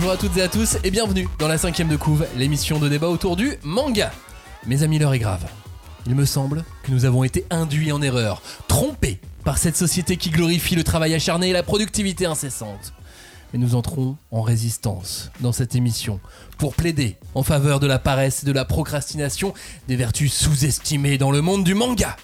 Bonjour à toutes et à tous et bienvenue dans la cinquième de couve, l'émission de débat autour du manga. Mes amis, l'heure est grave. Il me semble que nous avons été induits en erreur, trompés par cette société qui glorifie le travail acharné et la productivité incessante. Mais nous entrons en résistance dans cette émission pour plaider en faveur de la paresse et de la procrastination, des vertus sous-estimées dans le monde du manga.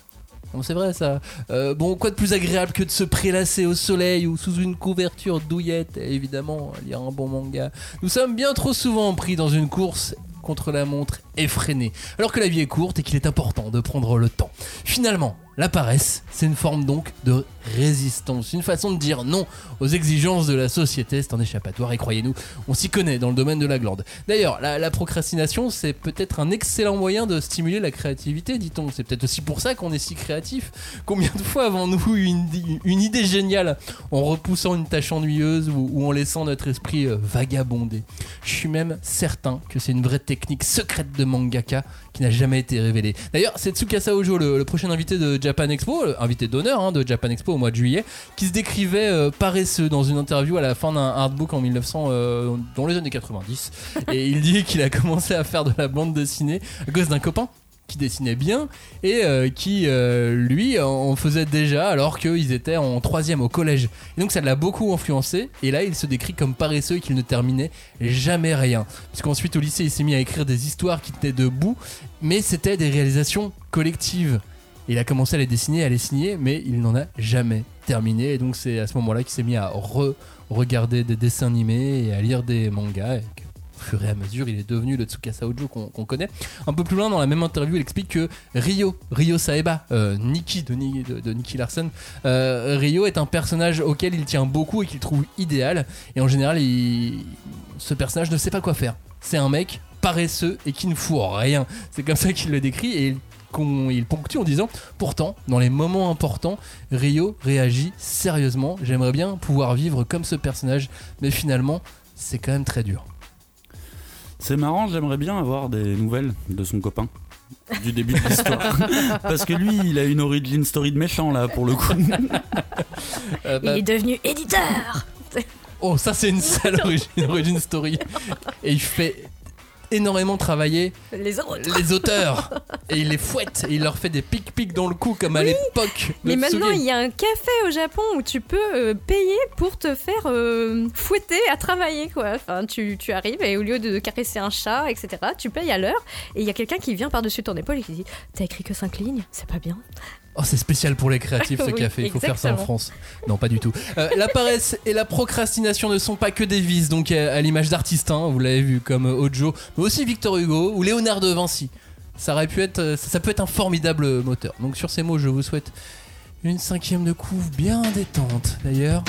C'est vrai ça. Euh, bon, quoi de plus agréable que de se prélasser au soleil ou sous une couverture douillette, et évidemment, lire un bon manga. Nous sommes bien trop souvent pris dans une course contre la montre effrénée, alors que la vie est courte et qu'il est important de prendre le temps. Finalement, la paresse, c'est une forme donc de résistance, une façon de dire non aux exigences de la société, c'est un échappatoire et croyez-nous, on s'y connaît dans le domaine de la glande. D'ailleurs, la, procrastination, c'est peut-être un excellent moyen de stimuler la créativité, dit-on. C'est peut-être aussi pour ça qu'on est si créatif. Combien de fois avons-nous eu une, une idée géniale en repoussant une tâche ennuyeuse ou, ou en laissant notre esprit euh, vagabonder? Je suis même certain que c'est une vraie technique secrète de mangaka qui n'a jamais été révélée. D'ailleurs, c'est Tsukasa Ojo, le, le prochain invité de Japan Expo, euh, invité d'honneur hein, de Japan Expo au mois de juillet, qui se décrivait euh, paresseux dans une interview à la fin d'un artbook en 1900, euh, dans les années 90. Et il dit qu'il a commencé à faire de la bande dessinée à cause d'un copain qui dessinait bien et euh, qui euh, lui en faisait déjà alors qu'ils étaient en troisième au collège et donc ça l'a beaucoup influencé et là il se décrit comme paresseux et qu'il ne terminait jamais rien puisqu'ensuite au lycée il s'est mis à écrire des histoires qui tenaient debout mais c'était des réalisations collectives il a commencé à les dessiner, à les signer, mais il n'en a jamais terminé. Et donc c'est à ce moment-là qu'il s'est mis à re-regarder des dessins animés et à lire des mangas. Au fur et à mesure, il est devenu le Tsukasa Ojo qu'on connaît. Un peu plus loin dans la même interview, il explique que Ryo, Ryo Saeba, euh, Nikki de, de, Nicky Larson, euh, Ryo est un personnage auquel il tient beaucoup et qu'il trouve idéal. Et en général, ce personnage ne sait pas quoi faire. C'est un mec paresseux et qui ne fout rien. C'est comme ça qu'il le décrit et il qu'on- il ponctue en disant Pourtant, dans les moments importants, Rio réagit sérieusement. J'aimerais bien pouvoir vivre comme ce personnage, mais finalement, c'est quand même très dur. C'est marrant, j'aimerais bien avoir des nouvelles de son copain du début de l'histoire. Parce que lui, il a une origin story de méchant là pour le coup. Euh, bah, Il est devenu éditeur oh, ça, c'est une sale origin, origin story. Et il fait énormément travailler Les autres. les auteurs. Et il les fouette et il leur fait des pics-pics dans le cou, comme à l'époque. Mais maintenant, il y a un café au Japon où tu peux euh, payer pour te faire euh, fouetter à travailler, quoi. Enfin, tu, tu arrives et au lieu de caresser un chat, etc., tu payes à l'heure et il y a quelqu'un qui vient par-dessus ton épaule et qui dit T'as écrit que 5 lignes C'est pas bien. Oh, c'est spécial pour les créatifs ce Oui, café, il faut faire ça en. France. Non, pas du tout. Euh, la paresse et la procrastination ne sont pas que des vices, donc à, à l'image d'artistes, hein, vous l'avez vu, comme euh, Ojo, mais aussi Victor Hugo ou Léonard de Vinci. Ça, aurait pu être, euh, ça, ça peut être un formidable moteur. Donc sur ces mots, je vous souhaite une cinquième de couve bien détente. D'ailleurs,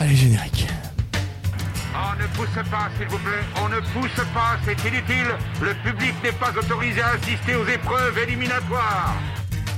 allez générique. On ne pousse pas, s'il vous plaît. On ne pousse pas, c'est inutile. Le public n'est pas autorisé à assister aux épreuves éliminatoires.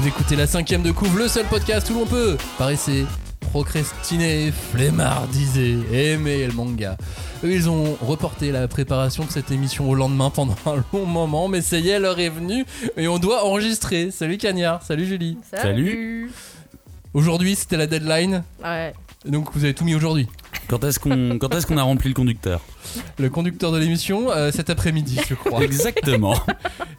Vous écoutez la cinquième de couve, le seul podcast où l'on peut paresser, procrastiner, flemmardiser, aimer le manga. Eux, ils ont reporté la préparation de cette émission au lendemain pendant un long moment, mais ça y est, l'heure est venue et on doit enregistrer. Salut Cagnard, salut Julie. Salut. Aujourd'hui, c'était la deadline, Ouais. donc vous avez tout mis aujourd'hui. Quand est-ce qu'on quand est-ce qu'on a rempli le conducteur Le conducteur de l'émission, euh, cet après-midi, je crois. Exactement.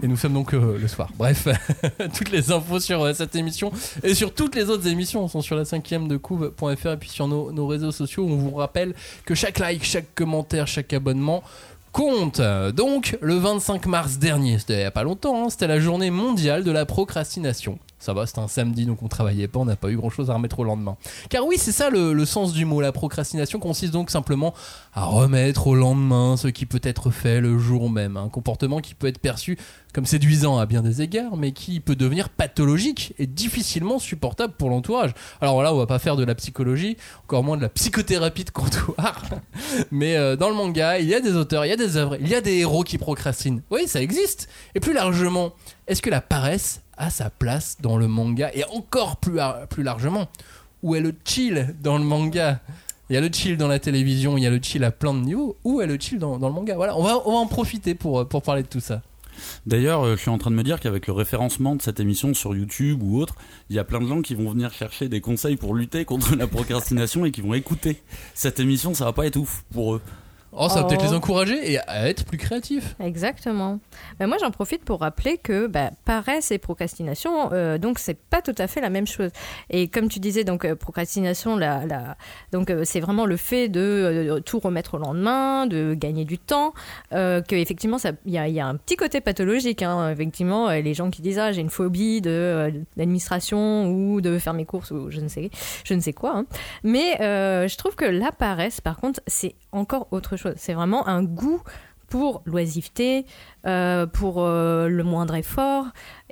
Et nous sommes donc euh, le soir. Bref, toutes les infos sur euh, cette émission et sur toutes les autres émissions sont sur la cinquième de couve.fr et puis sur nos, nos réseaux sociaux. On vous rappelle que chaque like, chaque commentaire, chaque abonnement compte. Donc, le 25 mars dernier, c'était il n'y a pas longtemps, hein, c'était la journée mondiale de la procrastination. Ça va, c'était un samedi, donc on travaillait pas, on n'a pas eu grand chose à remettre au lendemain. Car oui, c'est ça le, sens du mot. La procrastination consiste donc simplement à remettre au lendemain ce qui peut être fait le jour même. Un comportement qui peut être perçu comme séduisant à bien des égards, mais qui peut devenir pathologique et difficilement supportable pour l'entourage. Alors là, on va pas faire de la psychologie, encore moins de la psychothérapie de comptoir, mais euh, dans le manga, il y a des auteurs, il y a des œuvres, il y a des héros qui procrastinent. Oui, ça existe. Et plus largement, est-ce que la paresse a sa place dans le manga Et encore plus, ar- plus largement, où est le chill dans le manga? Il y a le chill dans la télévision, il y a le chill à plein de niveaux. Où est le chill dans, le manga? Voilà, on va, on en profiter pour, euh, pour parler de tout ça. D'ailleurs, euh, je suis en train de me dire qu'avec le référencement de cette émission sur YouTube ou autre, il y a plein de gens qui vont venir chercher des conseils pour lutter contre la procrastination et qui vont écouter cette émission. Ça va pas être ouf pour eux. Oh, ça va Oh. peut-être les encourager et à être plus créatifs. Exactement. Ben moi, j'en profite pour rappeler que bah, paresse et procrastination, euh, donc c'est pas tout à fait la même chose. Et comme tu disais, donc euh, procrastination, la, la- donc euh, c'est vraiment le fait de euh, tout remettre au lendemain, de gagner du temps. Que effectivement, il y a, il y a un petit côté pathologique. Hein, effectivement, les gens qui disent ah j'ai une phobie de l'administration ou de faire mes courses ou je ne sais, je ne sais quoi. hein. Mais je trouve que la paresse, par contre, c'est encore autre chose. C'est vraiment un goût pour l'oisiveté, euh, pour euh, le moindre effort,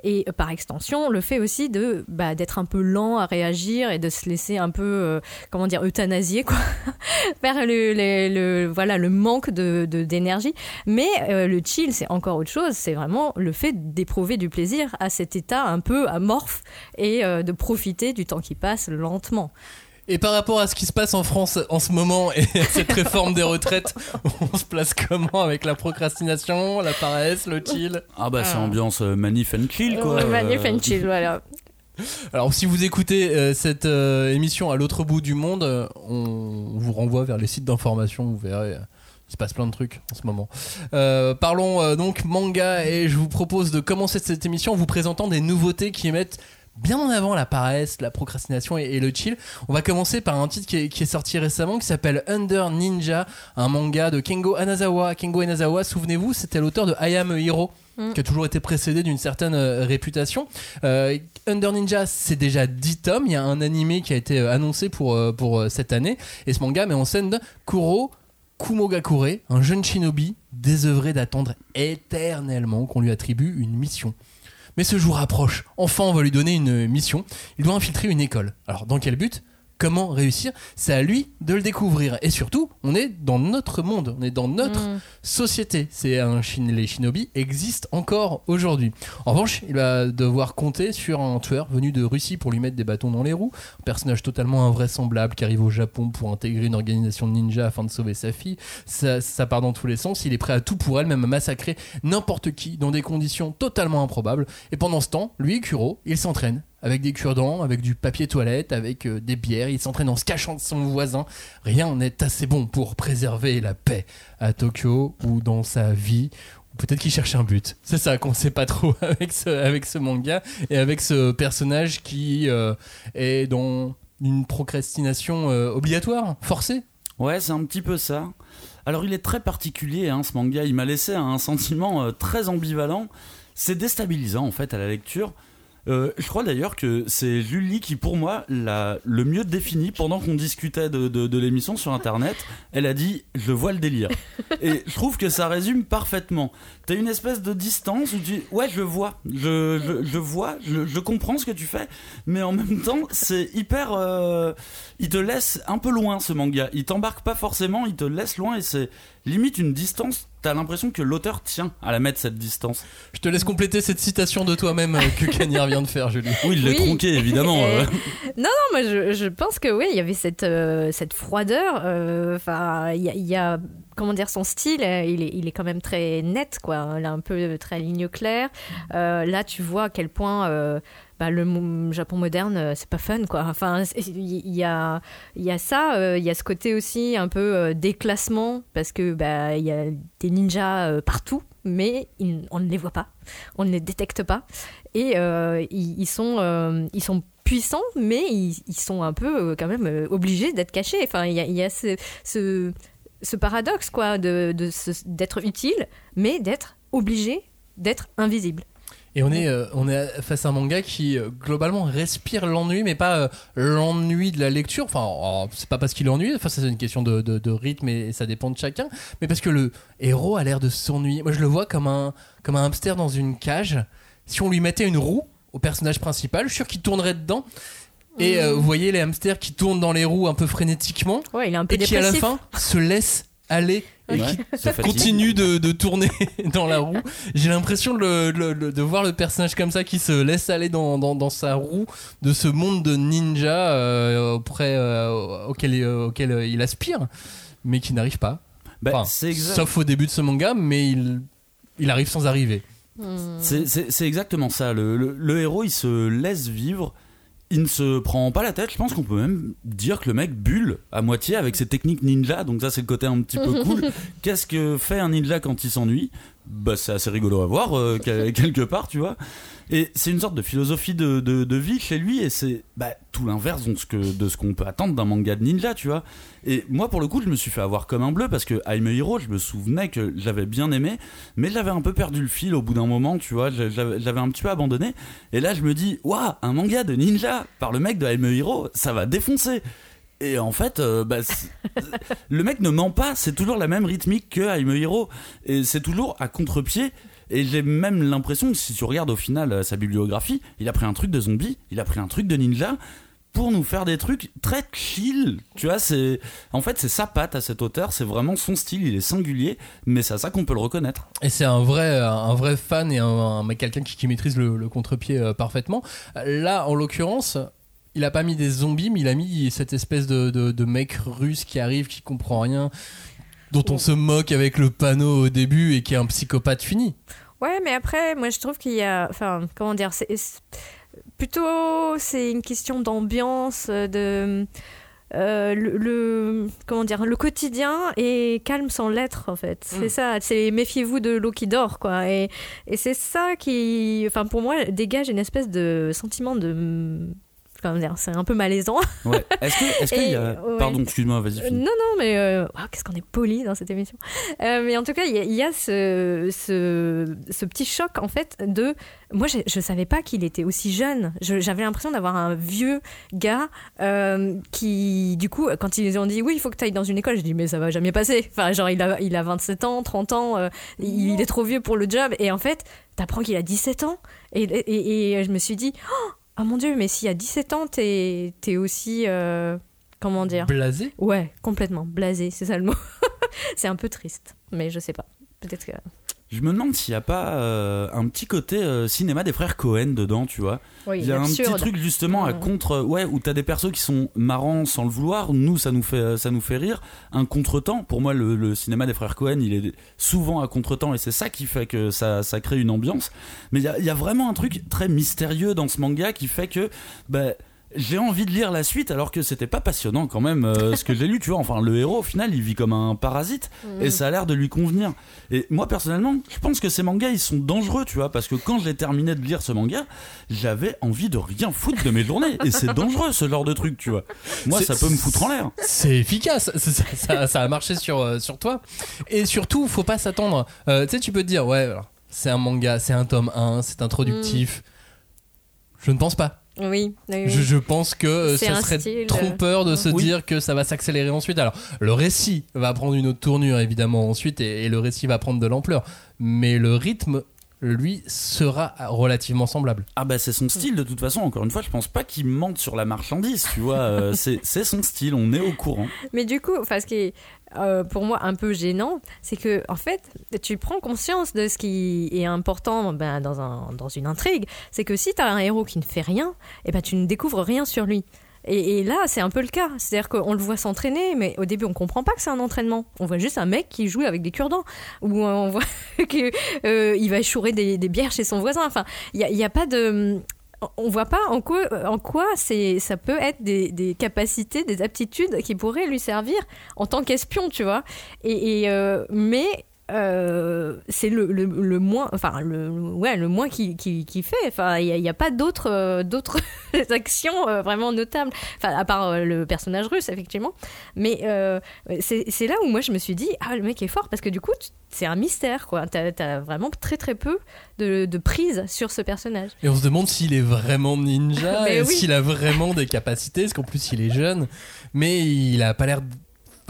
et euh, par extension, le fait aussi de bah, d'être un peu lent à réagir et de se laisser un peu, comment dire, euthanasier, quoi, vers le, le, voilà, le manque de d'énergie. Mais le chill, c'est encore autre chose, c'est vraiment le fait d'éprouver du plaisir à cet état un peu amorphe et de profiter du temps qui passe lentement. Et par rapport à ce qui se passe en France en ce moment et à cette réforme des retraites, on se place comment avec la procrastination, la paresse, le chill? Ah bah c'est Ah. ambiance euh, manif and chill quoi. Manif and chill, voilà. Alors si vous écoutez euh, cette euh, émission à l'autre bout du monde, euh, on vous renvoie vers les sites d'information, vous verrez. il se passe plein de trucs en ce moment. Euh, parlons euh, donc manga et je vous propose de commencer cette émission en vous présentant des nouveautés qui mettent bien en avant la paresse, la procrastination et, et le chill. On va commencer par un titre qui est, qui est sorti récemment qui s'appelle Under Ninja, un manga de Kengo Anazawa. Kengo Anazawa, souvenez-vous, c'était l'auteur de I Am a Hero Mm. qui a toujours été précédé d'une certaine euh, réputation. Euh, Under Ninja, c'est déjà 10 tomes. Il y a un animé qui a été euh, annoncé pour, pour cette année. Et ce manga met en scène Kuro Kumogakure, un jeune shinobi désœuvré d'attendre éternellement qu'on lui attribue une mission. Mais ce jour approche. Enfin, on va lui donner une mission. Il doit infiltrer une école. Alors, dans quel but? Comment réussir C'est à lui de le découvrir. Et surtout, on est dans notre monde, on est dans notre Mm. société. C'est un les shinobi existent encore aujourd'hui. En revanche, il va devoir compter sur un tueur venu de Russie pour lui mettre des bâtons dans les roues. Un personnage totalement invraisemblable qui arrive au Japon pour intégrer une organisation de ninja afin de sauver sa fille. Ça, ça part dans tous les sens. Il est prêt à tout pour elle, même à massacrer n'importe qui dans des conditions totalement improbables. Et pendant ce temps, lui, Kuro, il s'entraîne avec des cure-dents, avec du papier toilette, avec euh, des bières. Il s'entraîne en se cachant de son voisin. Rien n'est assez bon pour préserver la paix à Tokyo ou dans sa vie. Ou Peut-être qu'il cherche un but. C'est ça qu'on sait pas trop avec ce, manga et avec ce personnage qui euh, est dans une procrastination euh, obligatoire, forcée. Ouais, c'est un petit peu ça. Alors il est très particulier, hein, ce manga. Il m'a laissé un sentiment très ambivalent. C'est déstabilisant en fait à la lecture. Euh, je crois d'ailleurs que c'est Julie qui, pour moi, l'a le mieux défini pendant qu'on discutait de, de- de l'émission sur Internet. Elle a dit Je vois le délire. Et je trouve que ça résume parfaitement. T'as une espèce de distance où tu dis Ouais, je vois, je, je, je vois, je, je comprends ce que tu fais, mais en même temps, c'est hyper. euh, il te laisse un peu loin ce manga. Il t'embarque pas forcément, il te laisse loin et c'est limite une distance. T'as l'impression que l'auteur tient à la mettre cette distance. Je te laisse compléter cette citation de toi-même euh, que Cagnard vient de faire, Julie. Oui, il l'a Oui. tronqué évidemment. Euh. Non, moi je, je pense que oui, il y avait cette, euh, cette froideur. euh, Enfin, il y, a- il y a comment dire son style. euh, Il est, il est quand même très net, quoi. Il a un peu très ligne claire. Euh, là, tu vois à quel point. Euh, bah, le Japon moderne, euh, c'est pas fun, quoi. Enfin, il y a, y a ça, euh, il y a ce côté aussi un peu euh, déclassement, parce que bah, y a des ninjas euh, partout, mais on ne les voit pas, on ne les détecte pas, et euh, ils, sont, euh, ils sont puissants, mais ils, sont un peu euh, quand même euh, obligés d'être cachés. Enfin, il y a, y a ce, ce, ce paradoxe, quoi, de, de d'être utile, mais d'être obligé d'être invisible. Et on est, euh, on est face à un manga qui euh, globalement respire l'ennui, mais pas euh, l'ennui de la lecture. Enfin, oh, c'est pas parce qu'il ennuyé, enfin, c'est une question de, de- de rythme et, ça dépend de chacun. Mais parce que le héros a l'air de s'ennuyer. Moi, je le vois comme un, comme un hamster dans une cage. Si on lui mettait une roue au personnage principal, je suis sûr qu'il tournerait dedans. Et vous voyez les hamsters qui tournent dans les roues un peu frénétiquement Ouais, il est un peu et qui à la fin se laissent aller Ouais, continue de, de tourner dans la roue. J'ai l'impression de, le- le- le- de voir le personnage comme ça qui se laisse aller dans, dans, dans sa roue de ce monde de ninja euh, auprès, euh, auquel, euh, il aspire, mais qui n'arrive pas. Bah, Enfin, c'est exact. sauf au début de ce manga, mais il, il arrive sans arriver. C'est- C'est c'est exactement ça. Le, le- le héros, il se laisse vivre. Il ne se prend pas la tête. Je pense qu'on peut même dire que le mec bulle à moitié avec ses techniques ninja. Donc ça, c'est le côté un petit peu cool. Qu'est-ce que fait un ninja quand il s'ennuie? Bah, c'est assez rigolo à voir euh, quel- quelque part, tu vois. Et c'est une sorte de philosophie de, de- vie chez lui. Et c'est bah, tout l'inverse de ce qu'on peut attendre d'un manga de ninja, tu vois. Et moi, pour le coup, je me suis fait avoir comme un bleu parce que I'm a Hero, je me souvenais que j'avais bien aimé, mais j'avais un peu perdu le fil au bout d'un moment, tu vois. J'avais un petit peu abandonné. Et là, je me dis, waouh, un manga de ninja par le mec de I'm a Hero, ça va défoncer. Et en fait, euh, bah, le mec ne ment pas, c'est toujours la même rythmique que I'm a Hero. Et c'est toujours à contre-pied. Et j'ai même l'impression que si tu regardes au final euh, sa bibliographie, il a pris un truc de zombie, il a pris un truc de ninja pour nous faire des trucs très chill. Tu vois, c'est en fait c'est sa patte à cet auteur, c'est vraiment son style, il est singulier, mais c'est à ça qu'on peut le reconnaître. Et c'est un vrai, un vrai fan et un, un- quelqu'un qui, maîtrise le, contre-pied euh, parfaitement. Là, en l'occurrence, il a pas mis des zombies, mais il a mis cette espèce de, de, de mec russe qui arrive, qui comprend rien, dont on se moque avec le panneau au début et qui est un psychopathe fini. Ouais, mais après, moi je trouve qu'il y a. Enfin, comment dire c'est, Plutôt, c'est une question d'ambiance, de. euh, le, le- comment dire le quotidien est calme sans l'être en fait c'est ça c'est méfiez-vous de l'eau qui dort quoi et, et c'est ça qui enfin pour moi dégage une espèce de sentiment de c'est un peu malaisant Ouais. Est-ce que est-ce qu'il y a Et, ouais. pardon, excuse-moi, vas-y. Finis. Non, non, mais euh, qu'est-ce qu'on est poli dans cette émission. Euh, mais en tout cas, il y a, il y a ce, ce, ce petit choc, en fait, de... Moi, je ne savais pas qu'il était aussi jeune. Je- J'avais l'impression d'avoir un vieux gars euh, qui, du coup, quand ils ont dit, oui, il faut que tu ailles dans une école, je dis, mais ça va jamais passer. Enfin, genre, il a, il a 27 ans, 30 ans, il, il est trop vieux pour le job. Et en fait, t'apprends qu'il a 17 ans. Et, et, et je me suis dit, oh, oh mon Dieu, mais s'il y a 17 ans, t'es es aussi... euh, comment dire? Blasé? Ouais, complètement. Blasé, c'est ça le mot. c'est un peu triste, mais je sais pas. Peut-être que. Je me demande s'il n'y a pas euh, un petit côté euh, cinéma des frères Cohen dedans, tu vois. Oui, Il y a un petit truc justement à contre, ouais, où t'as des persos qui sont marrants sans le vouloir. Nous, ça nous fait, ça nous fait rire. Un contretemps. Pour moi, le, le cinéma des frères Cohen, il est souvent à contretemps et c'est ça qui fait que ça, ça crée une ambiance. Mais il y a, il y a vraiment un truc très mystérieux dans ce manga qui fait que, bah, j'ai envie de lire la suite alors que c'était pas passionnant quand même euh, ce que j'ai lu tu vois enfin le héros au final il vit comme un parasite et ça a l'air de lui convenir et moi personnellement je pense que ces mangas ils sont dangereux tu vois parce que quand j'ai terminé de lire ce manga j'avais envie de rien foutre de mes journées et c'est dangereux ce genre de truc tu vois moi ça peut me foutre en l'air C'est efficace, ça, ça- ça- ça a marché sur, euh, sur toi. Et surtout, faut pas s'attendre. Euh, tu sais, tu peux te dire, ouais, c'est un manga, c'est un tome 1, c'est introductif. Je ne pense pas. Oui, oui, oui. Je, je pense que euh, un serait style, trompeur de se Oui. dire que ça va s'accélérer ensuite. Alors, le récit va prendre une autre tournure, évidemment, ensuite, et, et le récit va prendre de l'ampleur. Mais le rythme, lui, sera relativement semblable. ah bah c'est son style de toute façon encore une fois je pense pas qu'il mente sur la marchandise tu vois euh, c'est c'est son style on est au courant Mais du coup, enfin, ce qui est euh, pour moi un peu gênant, c'est que en fait, tu prends conscience de ce qui est important ben, dans, un, dans une intrigue. C'est que si tu as un héros qui ne fait rien, et ben, tu ne découvres rien sur lui. Et, là, c'est un peu le cas. C'est-à-dire qu'on le voit s'entraîner, mais au début, on comprend pas que c'est un entraînement. On voit juste un mec qui joue avec des cure-dents. Ou on voit qu'il va échouer des, bières chez son voisin. Enfin, il n'y y a pas de on voit pas en quoi, ça peut être des, capacités, des aptitudes qui pourraient lui servir en tant qu'espion, tu vois. Et, et, euh, mais euh, c'est le, le, le moins, enfin le, ouais, le moins qui, qui, qui fait. Enfin, il n'y a, a, pas d'autres euh, d'autres actions euh, vraiment notables, enfin à part le personnage russe effectivement. Mais c'est là où moi je me suis dit ah le mec est fort parce que du coup c'est un mystère quoi. T'as as vraiment très très peu de, de, prise sur ce personnage. Et on se demande s'il est vraiment ninja, oui. qu'il a vraiment des capacités, parce qu'en plus il est jeune, mais il a pas l'air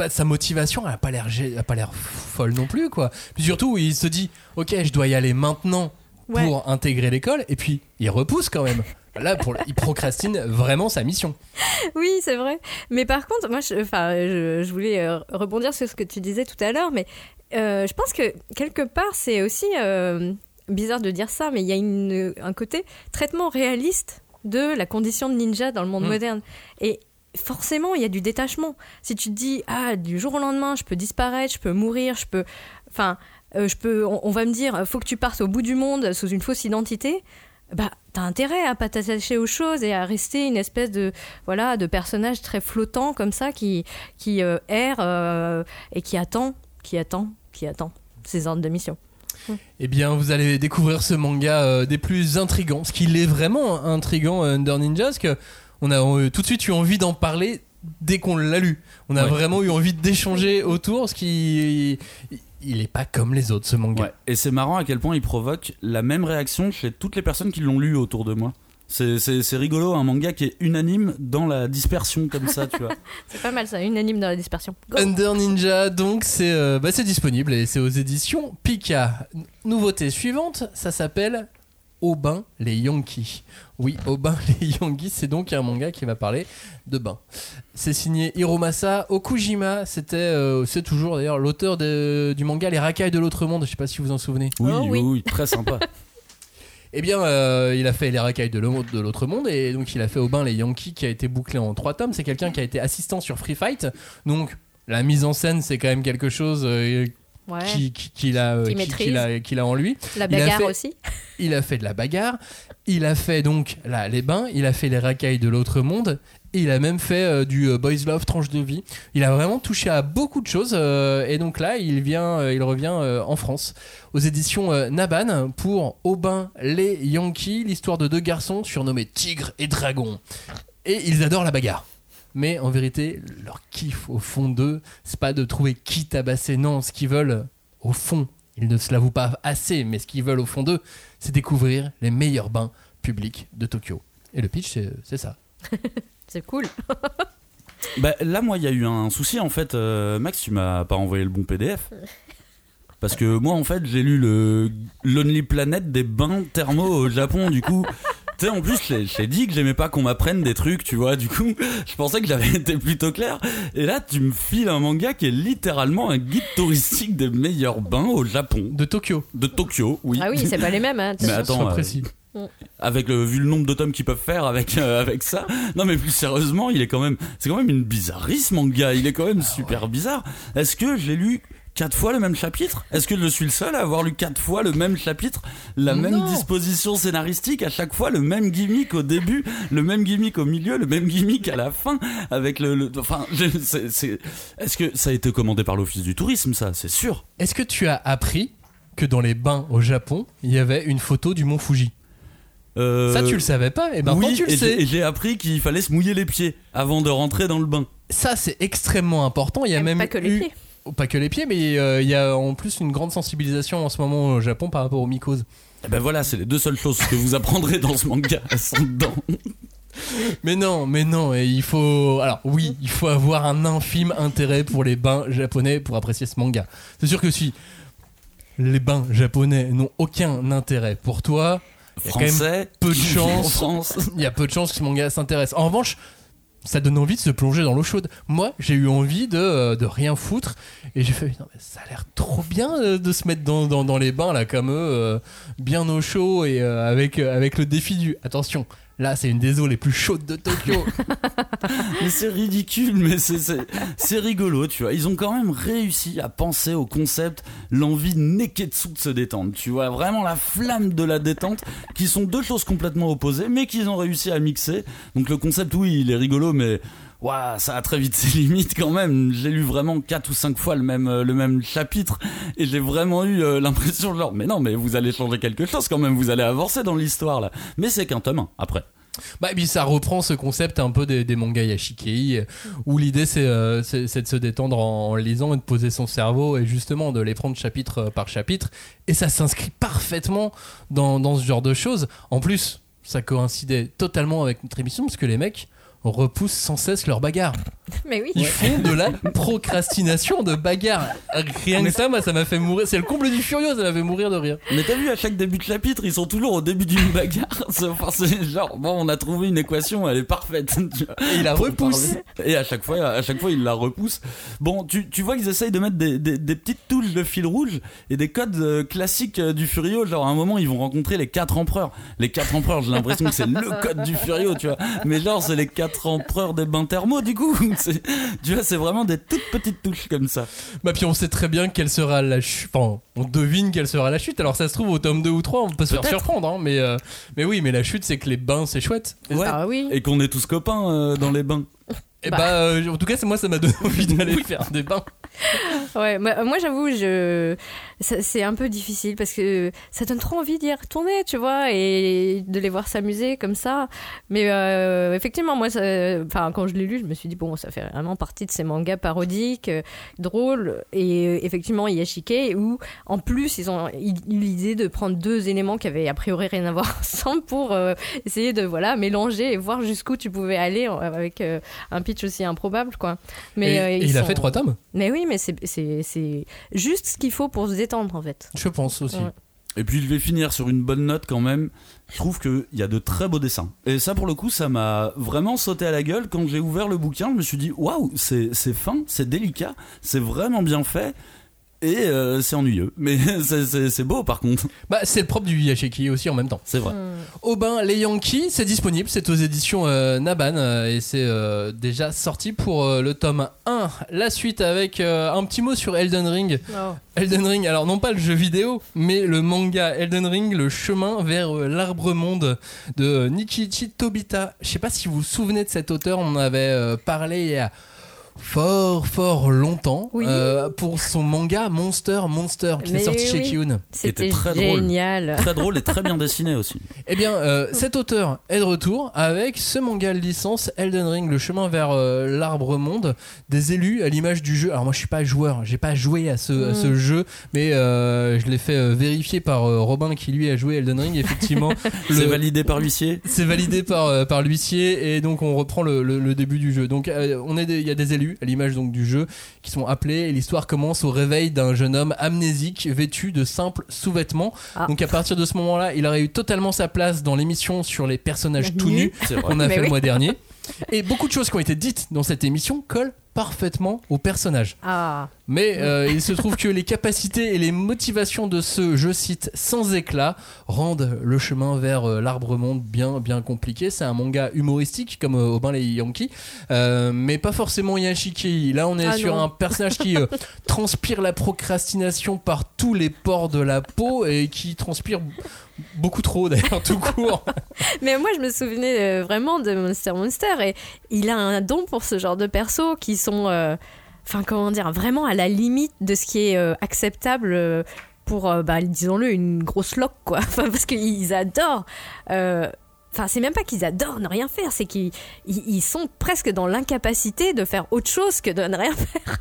sa motivation elle a pas l'air a pas l'air folle non plus quoi. Puis surtout il se dit OK, je dois y aller maintenant pour intégrer l'école et puis il repousse quand même. Là, pour, il procrastine vraiment sa mission. Oui, c'est vrai. Mais par contre, moi, je, je, je voulais euh, rebondir sur ce que tu disais tout à l'heure, mais euh, je pense que quelque part, c'est aussi euh, bizarre de dire ça, mais il y a une, un côté traitement réaliste de la condition de ninja dans le monde mmh. moderne. Et forcément, il y a du détachement. Si tu te dis, ah, du jour au lendemain, je peux disparaître, je peux mourir, je peux. Enfin, euh, je peux. On, va me dire, faut que tu partes au bout du monde sous une fausse identité. Bah, t'as intérêt à pas t'attacher aux choses et à rester une espèce de voilà de personnage très flottant comme ça qui qui euh, erre euh, et qui attend, qui attend, qui attend ses ordres de mission. Eh bien, vous allez découvrir ce manga des plus intrigants, ce qu'il est vraiment intrigant Under Ninja, parce que on a euh, tout de suite eu envie d'en parler dès qu'on l'a lu. On a ouais. vraiment eu envie d'échanger autour, ce qui il est pas comme les autres ce manga. Ouais. Et c'est marrant à quel point il provoque la même réaction chez toutes les personnes qui l'ont lu autour de moi. C'est rigolo, un manga qui est unanime dans la dispersion comme ça, tu vois. c'est pas mal ça, unanime dans la dispersion. Go. Under Ninja, donc c'est euh, bah, disponible et c'est aux éditions Pika. Nouveauté suivante, ça s'appelle Aubin les Yankees. Oui, Aubin les Yankees, c'est donc un manga qui va parler de bain. C'est signé Hiromasa Okujima, c'était euh, c'est toujours d'ailleurs l'auteur du manga Les racailles de l'autre monde, je sais pas si vous vous en souvenez. Oui, oh, oui. oui, très sympa. Eh bien, euh, il a fait Les racailles de l'autre monde et donc il a fait Aubin les Yankees qui a été bouclé en trois tomes. C'est quelqu'un qui a été assistant sur Free Fight, donc la mise en scène c'est quand même quelque chose euh, Ouais. qu'il qui, qui a, Qui a en lui. La Il a bagarre fait- aussi. Il a fait de la bagarre, il a fait donc là, les bains, il a fait les racailles de l'autre monde, et il a même fait euh, du euh, boys love tranche de vie. Il a vraiment touché à beaucoup de choses, euh, et donc là, il vient, euh, il revient euh, en France aux éditions euh, Naban pour Aubin les Yankees, l'histoire de deux garçons surnommés Tigre et Dragon, et ils adorent la bagarre. Mais en vérité, leur kiff au fond d'eux, c'est pas de trouver qui tabasser, non, ce qu'ils veulent au fond, ils ne se l'avouent pas assez, mais ce qu'ils veulent au fond d'eux, c'est découvrir les meilleurs bains publics de Tokyo. Et le pitch, c'est ça. C'est cool. Bah, là, moi, il y a eu un souci en fait. euh, Max, tu m'as pas envoyé le bon PDF. Parce que moi, en fait, j'ai lu le Lonely Planet des bains thermaux au Japon. Du coup, tu sais, en plus, t'ai dit que j'aimais pas qu'on m'apprenne des trucs, tu vois. Du coup, je pensais que j'avais été plutôt clair. Et là, tu me files un manga qui est littéralement un guide touristique des meilleurs bains au Japon. De Tokyo. De Tokyo, oui. Ah oui, c'est pas les mêmes. Hein, Mais attends, euh, précis. avec le vu le nombre de tomes qu'ils peuvent faire avec euh, avec ça non mais plus sérieusement il est quand même c'est quand même une bizarrerie ce manga il est quand même super bizarre est-ce que j'ai lu quatre fois le même chapitre? Est-ce que je suis le seul à avoir lu quatre fois le même chapitre La même disposition scénaristique, à chaque fois le même gimmick au début, le même gimmick au milieu, le même gimmick à la fin, avec le... le- enfin, est-ce que ça a été commandé par l'Office du Tourisme, ça? C'est sûr. Est-ce que tu as appris que dans les bains au Japon, il y avait une photo du mont Fuji? Euh, Ça, tu le savais pas Et ben oui, quand tu le et sais, j'ai- et j'ai appris qu'il fallait se mouiller les pieds avant de rentrer dans le bain. ça c'est extrêmement important. Il y a Même même pas que les eu- pieds. Oh, Pas que les pieds, mais euh, il y a en plus une grande sensibilisation en ce moment au Japon par rapport aux mycoses. Eh ben voilà, c'est les deux seules choses que vous apprendrez dans ce manga. Elles sont dedans. Mais non, mais non, et il faut. Alors oui, il faut avoir un infime intérêt pour les bains japonais pour apprécier ce manga. C'est sûr que si les bains japonais n'ont aucun intérêt pour toi, il y a quand même peu de chance. Il y a peu de chances que ce manga s'intéresse. En revanche, ça donne envie de se plonger dans l'eau chaude. Moi, j'ai eu envie de, euh, rien foutre et j'ai fait non, mais ça a l'air trop bien euh, de se mettre dans, les bains là comme eux, euh, bien au chaud et avec, avec le défi du attention. Là, c'est une des eaux les plus chaudes de Tokyo. C'est ridicule, mais c'est rigolo, tu vois. Ils ont quand même réussi à penser au concept, l'envie neketsu de se détendre, tu vois. Vraiment la flamme de la détente, qui sont deux choses complètement opposées, mais qu'ils ont réussi à mixer. Donc le concept, oui, il est rigolo, mais Ouah, ça a très vite ses limites quand même. J'ai lu vraiment quatre ou cinq fois le même euh, le même chapitre et j'ai vraiment eu euh, l'impression genre mais non mais vous allez changer quelque chose quand même, vous allez avancer dans l'histoire là. Mais c'est qu'un tome après. Bah, et puis ça reprend ce concept un peu des, des mangas Yashikei, où l'idée c'est euh, de se détendre en, en lisant et de poser son cerveau et justement de les prendre chapitre euh, par chapitre. Et ça s'inscrit parfaitement dans, dans ce genre de choses. En plus, ça coïncidait totalement avec notre émission parce que les mecs repoussent sans cesse leur bagarre. Mais oui. Ils font de la procrastination de bagarre. Rien que ça, moi, ça m'a fait mourir. C'est le comble du furieux, ça m'a fait mourir de rire. Mais t'as vu à chaque début de chapitre, ils sont toujours au début d'une bagarre. C'est enfin, c'est genre bon, on a trouvé une équation, elle est parfaite. Et il la repousse. Et à chaque fois, à chaque fois, il la repousse. Bon, tu, tu vois qu'ils essayent de mettre des, des, des petites touches de fil rouge et des codes euh, classiques euh, du Furio. Genre, à un moment, ils vont rencontrer les quatre empereurs. Les quatre empereurs, j'ai l'impression que c'est le code du Furio, tu vois. Mais genre, c'est les quatre empereurs des bains thermaux, du coup. Tu vois, c'est vraiment des toutes petites touches comme ça. Bah puis on sait très bien quelle sera la chute. Enfin, on devine quelle sera la chute. Alors ça se trouve au tome 2 ou 3, on peut se faire surprendre. Hein, mais, euh, mais oui, mais la chute, c'est que les bains, c'est chouette. Ouais. Ah oui. Et qu'on est tous copains euh, dans les bains. Et Bah. bah, euh, en tout cas, c'est moi, ça m'a donné envie d'aller faire des bains. Ouais, moi, moi, j'avoue, je c'est un peu difficile parce que ça donne trop envie d'y retourner, tu vois, et de les voir s'amuser comme ça. Mais euh, effectivement, moi, enfin, quand je l'ai lu, je me suis dit bon, ça fait vraiment partie de ces mangas parodiques, euh, drôles, et euh, effectivement, Yashike, où en plus ils ont eu l'idée de prendre deux éléments qui avaient a priori rien à voir ensemble pour euh, essayer de voilà mélanger et voir jusqu'où tu pouvais aller avec un pitch aussi improbable, quoi. Mais et, et ils il a fait trois tomes, mais oui, mais c'est juste ce qu'il faut pour se détendre en fait. je pense aussi. Ouais. Et puis je vais finir sur une bonne note quand même. Je trouve qu'il y a de très beaux dessins. Et ça, pour le coup, ça m'a vraiment sauté à la gueule. Quand j'ai ouvert le bouquin, je me suis dit waouh, c'est c'est fin, c'est délicat, c'est vraiment bien fait. Et euh, c'est ennuyeux. Mais c'est- beau par contre. Bah, c'est le propre du Yashiki aussi en même temps. C'est vrai. Au bain, les Yankees, c'est disponible, c'est aux éditions euh, Naban euh, et c'est euh, déjà sorti pour euh, le tome 1. La suite avec euh, un petit mot sur Elden Ring. Elden Ring, alors non pas le jeu vidéo, mais le manga Elden Ring, le chemin vers euh, l'arbre monde de Nikichi Tobita. Je sais pas si vous vous souvenez de cet auteur, on en avait euh, parlé il y a fort fort longtemps Oui. euh, pour son manga Monster Monster qui est sorti chez. Kiun. C'était était très drôle. génial. Très drôle et très bien dessiné aussi. Eh bien, euh, cet auteur est de retour avec ce manga de licence Elden Ring, le chemin vers euh, l'arbre monde, des élus à l'image du jeu. Alors moi, je suis pas joueur, j'ai pas joué à ce, à ce jeu, mais euh, je l'ai fait euh, vérifier par euh, Robin qui lui a joué Elden Ring. Effectivement, C'est validé par l'huissier. c'est validé par, euh, par l'huissier et donc on reprend le, le- le début du jeu. Donc euh, on est des- il y a des élus à l'image donc du jeu qui sont appelés et l'histoire commence au réveil d'un jeune homme amnésique vêtu de simples sous-vêtements. Ah. Donc à partir de ce moment-là, il aurait eu totalement sa place dans l'émission sur les personnages tout Nus. qu'on a Mais fait le mois dernier. Et beaucoup de choses qui ont été dites dans cette émission collent parfaitement au personnage. Ah, Mais euh, il se trouve que les capacités et les motivations de ce, je cite, sans éclat, rendent le chemin vers euh, l'arbre monde bien, bien compliqué. C'est un manga humoristique comme euh, Aubin les Yankees, euh, mais pas forcément Yashiki. Là, on est Ah sur non. un personnage qui transpire la procrastination par tous les pores de la peau et qui transpire beaucoup trop d'ailleurs tout court. mais moi je me souvenais vraiment de Monster Monster et il a un don pour ce genre de persos qui sont, euh, enfin comment dire, vraiment à la limite de ce qui est euh, acceptable. euh, pour, bah, disons-le, une grosse loque, quoi. Enfin, parce qu'ils adorent. Enfin, c'est même pas qu'ils adorent ne rien faire, c'est qu'ils ils- ils sont presque dans l'incapacité de faire autre chose que de ne rien faire.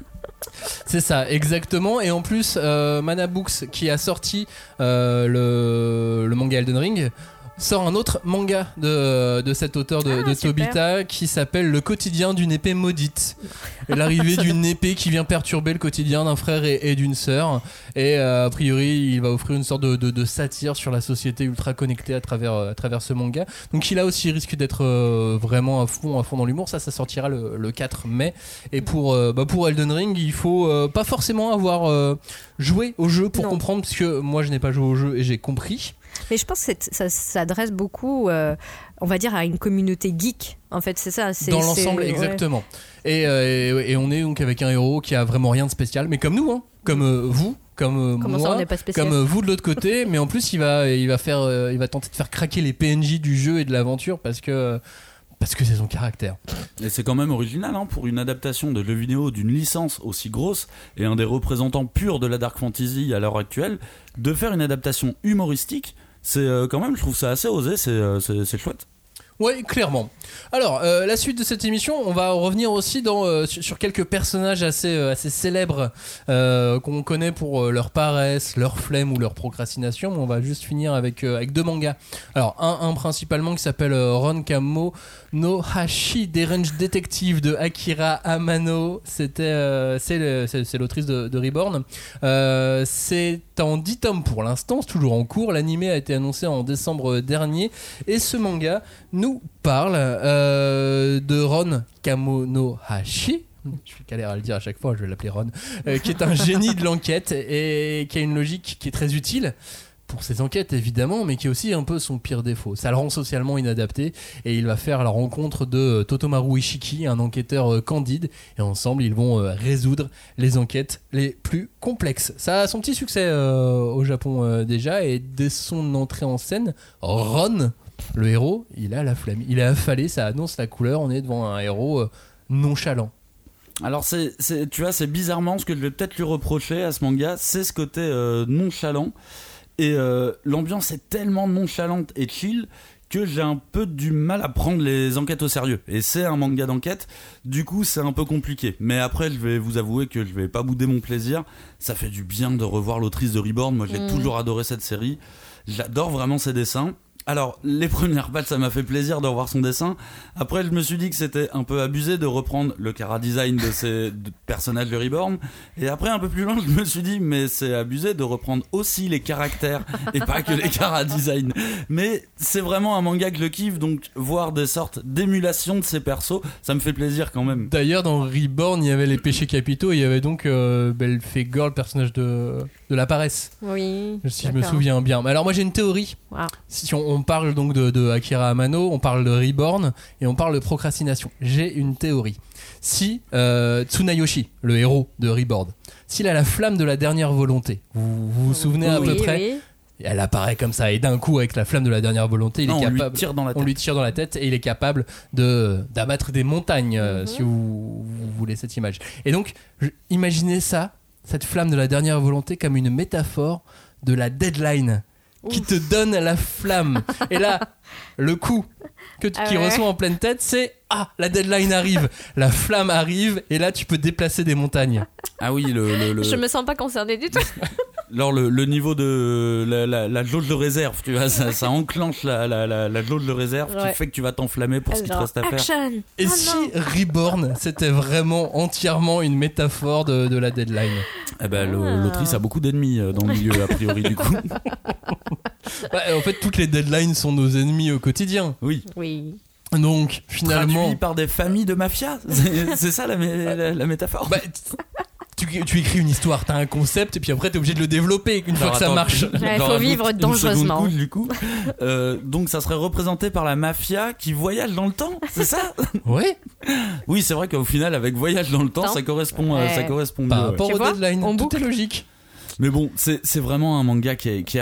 C'est ça, exactement. Et en plus, euh, Mana Books, qui a sorti le, le manga Elden Ring, sort un autre manga de, de cet auteur de, Ah, de. Tobita qui s'appelle Le quotidien d'une épée maudite. L'arrivée d'une épée qui vient perturber le quotidien d'un frère et, et d'une sœur. Et euh, a priori, il va offrir une sorte de, de- satire sur la société ultra connectée à travers, à travers ce manga. Donc il a aussi risque d'être euh, vraiment à fond, à fond dans l'humour. Ça, ça sortira le, le 4 mai. Et pour, euh, bah, pour Elden Ring, il faut euh, pas forcément avoir euh, joué au jeu pour Non. comprendre, puisque moi je n'ai pas joué au jeu et j'ai compris. Mais je pense que ça s'adresse beaucoup, euh, on va dire, à une communauté geek. En fait, c'est ça. c'est- Dans l'ensemble, ouais. exactement. Et, euh, et, et on est donc avec un héros qui a vraiment rien de spécial, mais comme nous, hein, comme euh, vous, comme euh, Comment ça, moi, on n'est pas spécial comme euh, vous de l'autre côté, mais en plus il va, il va faire, il va tenter de faire craquer les PNJ du jeu et de l'aventure parce que parce que c'est son caractère. Et c'est quand même original hein, pour une adaptation de jeu vidéo d'une licence aussi grosse et un des représentants purs de la dark fantasy à l'heure actuelle, de faire une adaptation humoristique. C'est euh, quand même, je trouve ça assez osé, c'est euh, chouette. Oui, clairement. Alors, euh, la suite de cette émission, on va revenir aussi euh, sur, quelques personnages assez, euh, célèbres qu'on connaît pour leur paresse, leur flemme ou leur procrastination. On va juste finir avec, deux mangas. Alors, un, principalement qui s'appelle Ron Kamo no Hashi Derange Detective de Akira Amano. C'est, l'autrice de, de Reborn. C'est en 10 tomes pour l'instant, c'est toujours en cours. L'animé a été annoncé en décembre dernier. Et ce manga nous parle euh, de Ron Kamonohashi. Je suis galère à le dire à chaque fois, je vais l'appeler Ron. euh, qui est un génie de l'enquête et qui a une logique qui est très utile pour ses enquêtes évidemment, mais qui est aussi un peu son pire défaut. Ça le rend socialement inadapté et il va faire la rencontre de euh, Totomaru Ishiki, un enquêteur candide, et ensemble ils vont résoudre les enquêtes les plus complexes. Ça a son petit succès au Japon déjà et dès son entrée en scène, Ron, le héros, il a la flamme, il est affalé, ça annonce la couleur, on est devant un héros euh, nonchalant. Alors c'est, c'est- tu vois, c'est bizarrement ce que je vais peut-être lui reprocher à ce manga, c'est ce côté euh, nonchalant. Et euh, l'ambiance est tellement nonchalante et chill que j'ai un peu du mal à prendre les enquêtes au sérieux. Et c'est un manga d'enquête, du coup c'est un peu compliqué. Mais après, je vais vous avouer que je vais pas bouder mon plaisir. Ça fait du bien de revoir l'autrice de Reborn. Moi, j'ai Mm. toujours adoré cette série. J'adore vraiment ses dessins. Alors, les premières pattes, ça m'a fait plaisir de revoir son dessin. Après, je me suis dit que c'était un peu abusé de reprendre le cara design de ces de personnages de Reborn. Et après, un peu plus loin, je me suis dit, mais c'est abusé de reprendre aussi les caractères et pas que les cara design. Mais c'est vraiment un manga que je kiffe, donc voir des sortes d'émulation de ces persos, ça me fait plaisir quand même. D'ailleurs, dans Reborn, il y avait les péchés capitaux, et il y avait donc euh, Belphégor, le personnage de, de la paresse, Oui. si je me souviens bien. Mais alors, moi j'ai une théorie. Si on, on parle donc de, de Akira Amano, on parle de Reborn, et on parle de procrastination. J'ai une théorie. Si euh, Tsunayoshi, le héros de Reborn, s'il a la flamme de la dernière volonté, vous vous, vous souvenez à Oui, peu près oui. Elle apparaît comme ça, et d'un coup, avec la flamme de la dernière volonté, il Non, est on lui capable. tire dans la on tête. lui tire dans la tête et il est capable de d'abattre des montagnes, euh, Mhm. si vous, vous voulez cette image. Et donc, je- imaginez ça, cette flamme de la dernière volonté, comme une métaphore de la deadline qui Ouf. te donne la flamme. et là, le coup que tu Ah qu'il ouais. reçoit en pleine tête, c'est ah, la deadline arrive, la flamme arrive, et là, tu peux déplacer des montagnes. Ah oui, le, le, le- Je me sens pas concernée du tout. Alors le, le niveau de la, la, la jauge de réserve, tu vois, ça, ça enclenche la, la, la, la jauge de réserve Ouais. qui fait que tu vas t'enflammer pour ce qu'il te reste à faire. Et Oh si non. Reborn, c'était vraiment entièrement une métaphore de, de la deadline Eh ben, Ah. l'autrice a beaucoup d'ennemis euh, dans le milieu, a priori, du coup. Bah, En fait, toutes les deadlines sont nos ennemis au quotidien. Oui. Oui. Donc, finalement... Traduit par des familles de mafia C'est ça la, mé- la, la métaphore Bah, tu, tu écris une histoire, t'as un concept, et puis après t'es obligé de le développer une fois que ça marche. Ouais, j'en faut vivre dangereusement. du coup. Euh, donc ça serait représenté par la mafia qui voyage dans le temps, c'est ça? Ouais, Oui, c'est vrai qu'au final, avec voyage dans le temps, Temps. ça correspond, euh, Ouais. ça correspond par mieux, rapport deadlines, on tout est logique. Mais bon, c'est vraiment un manga qui est, qui, est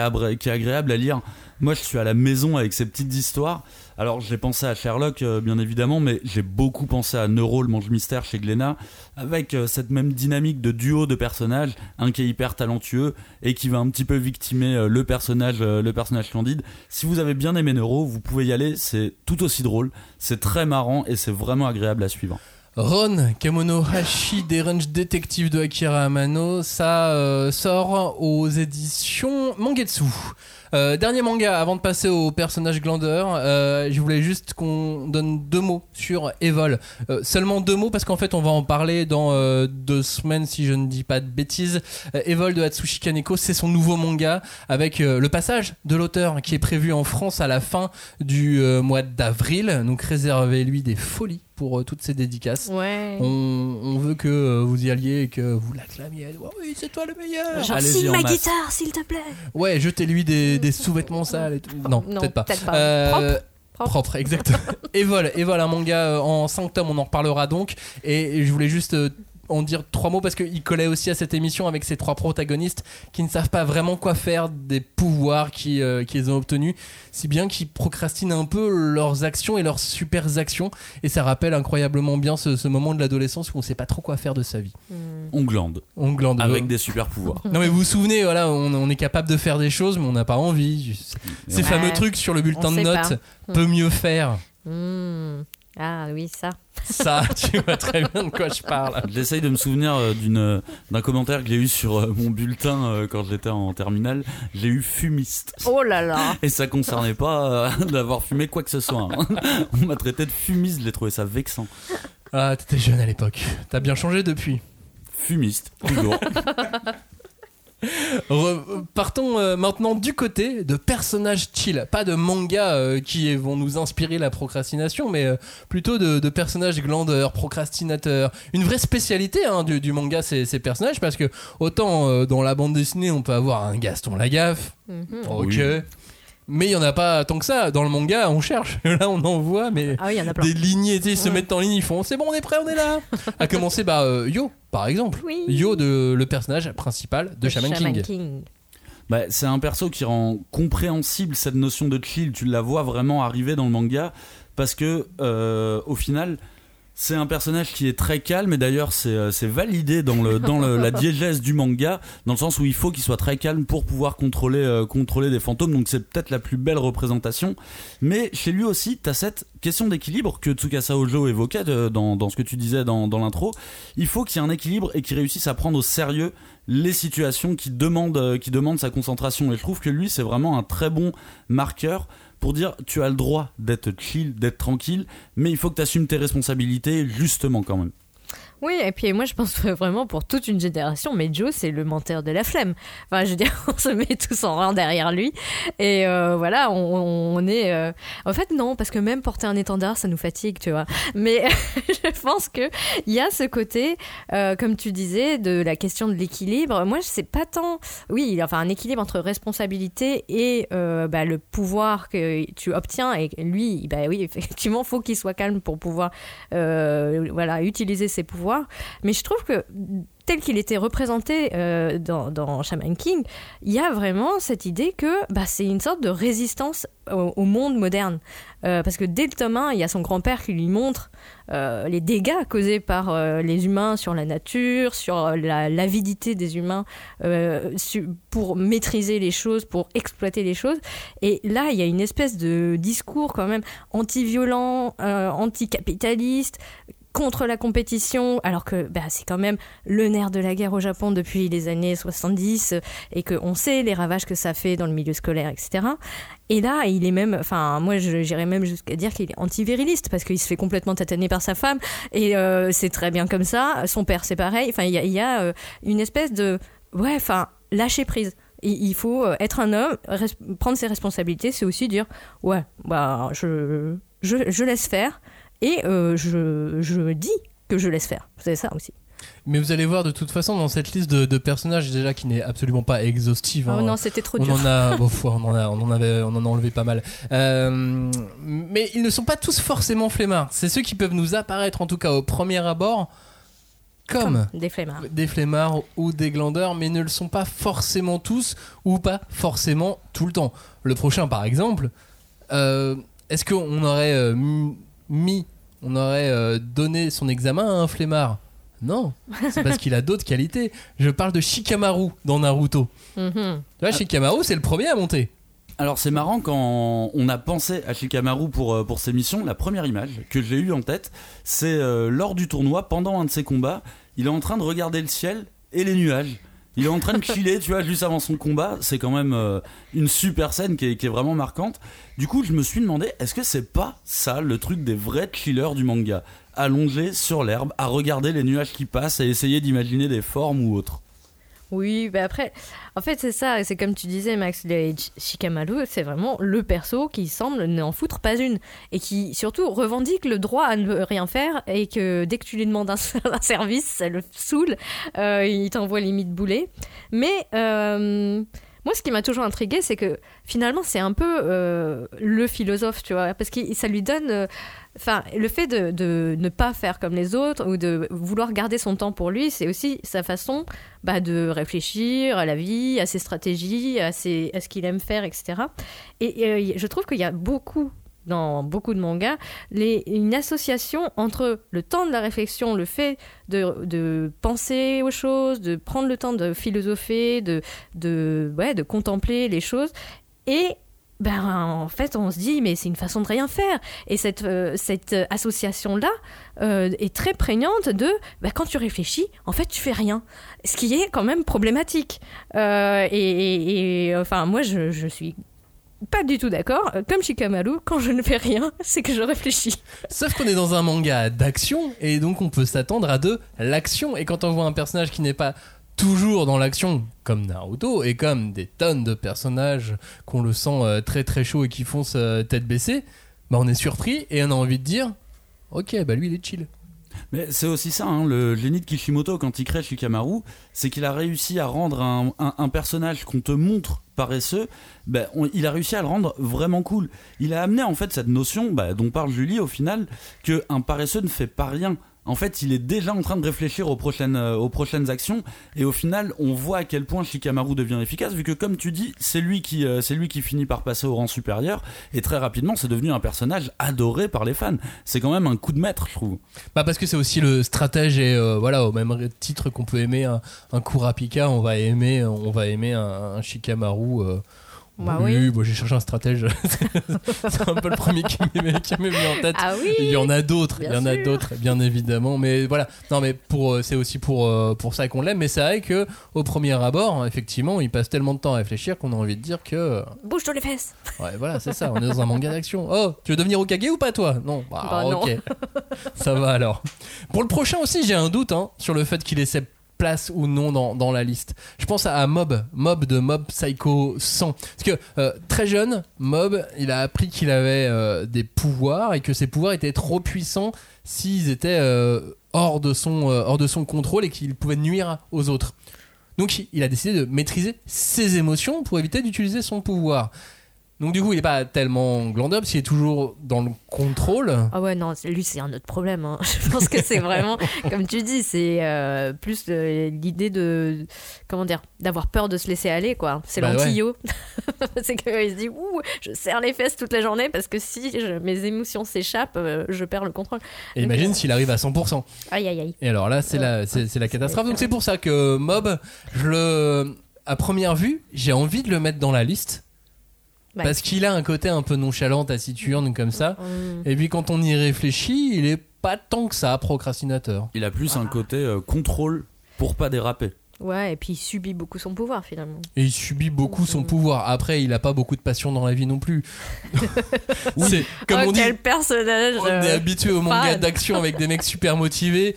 agréable à lire. Moi, je suis à la maison avec ces petites histoires. Alors, j'ai pensé à Sherlock, euh, bien évidemment, mais j'ai beaucoup pensé à Neuro, le mange mystère chez Glénat, avec euh, cette même dynamique de duo de personnages, un qui est hyper talentueux et qui va un petit peu victimer euh, le personnage, le personnage candide. Si vous avez bien aimé Neuro, vous pouvez y aller. C'est tout aussi drôle, c'est très marrant et c'est vraiment agréable à suivre. Ron Kamono Hashi Derange Detective de Akira Amano, ça euh, sort aux éditions Mangetsu. Euh, dernier manga avant de passer au personnage glandeur, euh, je voulais juste qu'on donne deux mots sur Evol. Seulement deux mots parce qu'en fait on va en parler dans deux semaines si je ne dis pas de bêtises. Evol de Atsushi Kaneko, c'est son nouveau manga avec le passage de l'auteur qui est prévu en France à la fin du mois d'avril. Donc réservez-lui des folies pour euh, toutes ces dédicaces. Ouais. On, on veut que euh, vous y alliez et que vous l'acclamiez. Oh oui, c'est toi le meilleur. Genre, signe ma masse. guitare, s'il te plaît. Ouais, jetez-lui des, des sous-vêtements sales et tout. Non, Non, peut-être pas. peut-être pas. Euh, Propre propre. Exactement. Evol, Evol, un manga en 5 tomes, on en reparlera donc. Et je voulais juste euh, en dire trois mots parce qu'il collait aussi à cette émission avec ces trois protagonistes qui ne savent pas vraiment quoi faire des pouvoirs euh, qu'ils ont obtenus, si bien qu'ils procrastinent un peu leurs actions et leurs super actions. Et ça rappelle incroyablement bien ce, ce moment de l'adolescence où on sait pas trop quoi faire de sa vie. On glande. On glande. Avec des super pouvoirs. Non mais vous vous souvenez, voilà, on, on est capable de faire des choses, mais on n'a pas envie. Ces Ouais. fameux trucs sur le bulletin On de notes, pas. peut mieux faire. Hmm. Ah oui, ça. Ça, tu vois très bien de quoi je parle. J'essaye de me souvenir euh, d'une, euh, d'un commentaire que j'ai eu sur euh, mon bulletin quand j'étais en terminale. J'ai eu fumiste. Oh là là. Et ça concernait pas d'avoir fumé quoi que ce soit. hein. On m'a traité de fumiste, j'ai trouvé ça vexant. Ah, t'étais jeune à l'époque. T'as bien changé depuis. Fumiste, toujours. Re- partons euh, maintenant du côté de personnages chill, pas de mangas euh, qui vont nous inspirer la procrastination, mais euh, plutôt de, de personnages glandeurs, procrastinateurs. Une vraie spécialité hein, du, du manga, ces, ces personnages, parce que autant euh, dans la bande dessinée, on peut avoir un Gaston Lagaffe, Mhm. ok, Oui. Mais il y en a pas tant que ça. Dans le manga, on cherche, là on en voit, mais Ah oui, il y en a plein. des lignées, ils se mettent en ligne, ils font c'est bon, on est prêt, on est là. à commencer, bah euh, Yo, par exemple. Oui. Yo, de, le personnage principal de Shaman, King. Bah, c'est un perso qui rend compréhensible cette notion de chill. Tu la vois vraiment arriver dans le manga parce que euh, au final, c'est un personnage qui est très calme et d'ailleurs c'est euh, validé dans la diégèse du manga dans le sens où il faut qu'il soit très calme pour pouvoir contrôler euh, des fantômes. Donc c'est peut-être la plus belle représentation. Mais chez lui aussi, tu as cette question d'équilibre que Tsukasa Ojo évoquait de- dans, dans ce que tu disais dans, l'intro. Il faut qu'il y ait un équilibre et qu'il réussisse à prendre au sérieux les situations qui demandent, euh, qui demandent sa concentration. Et je trouve que lui, c'est vraiment un très bon marqueur pour dire tu as le droit d'être chill, d'être tranquille, mais il faut que tu assumes tes responsabilités justement quand même. Oui, et puis moi je pense vraiment pour toute une génération, mais Joe c'est le menteur de la flemme. Enfin, je veux dire, on se met tous en rang derrière lui. Et euh, voilà, on, est. euh, En fait, non, parce que même porter un étendard, ça nous fatigue, tu vois. Mais je pense que il y a ce côté, euh, comme tu disais, de la question de l'équilibre. Moi, je sais pas tant. Oui, il y a enfin un équilibre entre responsabilité et bah, le pouvoir que tu obtiens. Et lui, bah oui, effectivement, faut qu'il soit calme pour pouvoir voilà, utiliser ses pouvoirs. Mais je trouve que tel qu'il était représenté euh, dans, Shaman King, il y a vraiment cette idée que bah, c'est une sorte de résistance au, monde moderne. Euh, parce que dès le tome 1, il y a son grand-père qui lui montre euh, les dégâts causés par les humains sur la nature, sur la- l'avidité des humains pour maîtriser les choses, pour exploiter les choses. Et là, il y a une espèce de discours quand même anti-violent, anti-capitaliste, contre la compétition, alors que bah, c'est quand même le nerf de la guerre au Japon depuis les années 70 euh, et qu'on sait les ravages que ça fait dans le milieu scolaire, etc. Et là, il est même, enfin, moi, j'irais même jusqu'à dire qu'il est anti-viriliste parce qu'il se fait complètement tataner par sa femme et euh, c'est très bien comme ça. Son père, c'est pareil. Enfin, il y a, euh, une espèce de, ouais, enfin, lâcher prise. Il faut euh, être un homme, prendre ses responsabilités, c'est aussi dire, ouais, bah, je, je laisse faire et euh, je, je dis que je laisse faire. C'est ça aussi. Mais vous allez voir de toute façon dans cette liste de, de personnages déjà qui n'est absolument pas exhaustive. Oh hein. non, c'était trop on dur. en a, bon, on en a, on en avait, on en a enlevé pas mal. Euh, mais ils ne sont pas tous forcément flemmards. C'est ceux qui peuvent nous apparaître en tout cas au premier abord comme, des flemmards. des flemmards ou des glandeurs, mais ne le sont pas forcément tous ou pas forcément tout le temps. Le prochain, par exemple, euh, est-ce qu'on aurait euh, mis, on aurait euh, donné son examen à un flemmard Non, c'est parce qu'il a d'autres qualités. Je parle de Shikamaru dans Naruto. Mhm. Tu vois, Shikamaru, c'est le premier à monter. Alors c'est marrant quand on a pensé à Shikamaru pour, euh, pour ces missions, la première image que j'ai eue en tête, c'est euh, lors du tournoi, pendant un de ses combats, il est en train de regarder le ciel et les nuages. Il est en train de chiller, tu vois, juste avant son combat. C'est quand même euh, une super scène qui est, vraiment marquante. Du coup, je me suis demandé, est-ce que c'est pas ça le truc des vrais chillers du manga? Allongé sur l'herbe, à regarder les nuages qui passent et essayer d'imaginer des formes ou autres. Oui, bah après, en fait, c'est ça, c'est comme tu disais, Max, Shikamaru, c'est vraiment le perso qui semble n'en foutre pas une et qui surtout revendique le droit à ne rien faire et que dès que tu lui demandes un, service, ça le saoule, euh, il t'envoie limite boulet. Mais euh, Moi, ce qui m'a toujours intrigué, c'est que finalement, c'est un peu euh, le philosophe, tu vois, parce que ça lui donne. euh, Enfin, le fait de, ne pas faire comme les autres ou de vouloir garder son temps pour lui, c'est aussi sa façon bah, de réfléchir à la vie, à ses stratégies, à ce qu'il aime faire, etc. Et, euh, je trouve qu'il y a beaucoup, dans beaucoup de mangas, une association entre le temps de la réflexion, le fait de, penser aux choses, de prendre le temps de philosopher, de, de, ouais, de contempler les choses, et ben, en fait, on se dit, mais c'est une façon de rien faire. Et cette, euh, cette association-là euh, est très prégnante de, ben, quand tu réfléchis, en fait, tu fais rien. Ce qui est quand même problématique. Euh, et- et, enfin, moi, je, je suis pas du tout d'accord. Euh, Comme Shikamaru, quand je ne fais rien, c'est que je réfléchis. Sauf qu'on est dans un manga d'action et donc on peut s'attendre à de l'action. Et quand on voit un personnage qui n'est pas toujours dans l'action, comme Naruto, et comme des tonnes de personnages qu'on le sent euh, très très chaud et qui foncent tête baissée, bah on est surpris et on a envie de dire Ok, bah lui il est chill. Mais c'est aussi ça, hein, le génie de Kishimoto quand il crée Shikamaru, c'est qu'il a réussi à rendre un, un- personnage qu'on te montre paresseux, ben, il a réussi à le rendre vraiment cool. Il a amené en fait cette notion bah, dont parle Julie au final, que un paresseux ne fait pas rien. En fait, il est déjà en train de réfléchir aux prochaines, euh, aux prochaines actions, et au final, on voit à quel point Shikamaru devient efficace, vu que comme tu dis, c'est lui qui, euh, c'est lui qui finit par passer au rang supérieur, et très rapidement, c'est devenu un personnage adoré par les fans. C'est quand même un coup de maître, je trouve. Bah parce que c'est aussi le stratège et euh, voilà au même titre qu'on peut aimer un, Kurapika, on va aimer un Shikamaru. Bah oui. bon, j'ai cherché un stratège. c'est un peu le premier qui m'est venu en tête. Ah oui Il y en a d'autres, il y Bien en a d'autres, bien évidemment. Mais voilà, non, mais pour euh, c'est aussi pour euh, pour ça qu'on l'aime. Mais c'est vrai que au premier abord, effectivement, il passe tellement de temps à réfléchir qu'on a envie de dire que euh, Bouge-toi les fesses ouais, voilà, c'est ça. On est dans un manga d'action. Oh, tu veux devenir Okage ou pas toi? Non. Bah, Bah, non. ok. ça va alors. Pour le prochain aussi, j'ai un doute hein, sur le fait qu'il cette place ou non dans, dans la liste. Je pense à Mob, Mob de Mob Psycho 100. Parce que euh, très jeune, Mob, il a appris qu'il avait euh, des pouvoirs et que ces pouvoirs étaient trop puissants s'ils étaient euh, hors, de son, hors de son contrôle et qu'ils pouvaient nuire aux autres. Donc il a décidé de maîtriser ses émotions pour éviter d'utiliser son pouvoir. Donc du coup, il n'est pas tellement parce qu'il est toujours dans le contrôle. Ah ouais, non, lui, c'est un autre problème. hein. Je pense que c'est vraiment, comme tu dis, c'est euh, plus euh, l'idée de, comment dire, d'avoir peur de se laisser aller, quoi. C'est Bah ouais. l'anti-yo. c'est qu'il se dit, ouh, je serre les fesses toute la journée parce que si je- mes émotions s'échappent, euh, je perds le contrôle. Et imagine s'il arrive à 100%. Aïe, aïe, aïe. Et alors là, c'est la, c'est, c'est la catastrophe. Donc c'est pour ça que Mob, je le, à première vue, j'ai envie de le mettre dans la liste. Ouais. Parce qu'il a un côté un peu nonchalant, taciturne comme ça. Hum. Et puis quand on y réfléchit, il est pas tant que ça procrastinateur. Il a plus un côté euh, contrôle pour pas déraper. Ouais, et puis il subit beaucoup son pouvoir finalement. Et il subit beaucoup son pouvoir. Après, il a pas beaucoup de passion dans la vie non plus. c'est comme oh, on dit, quel personnage on est euh, habitué au manga d'action avec des mecs super motivés.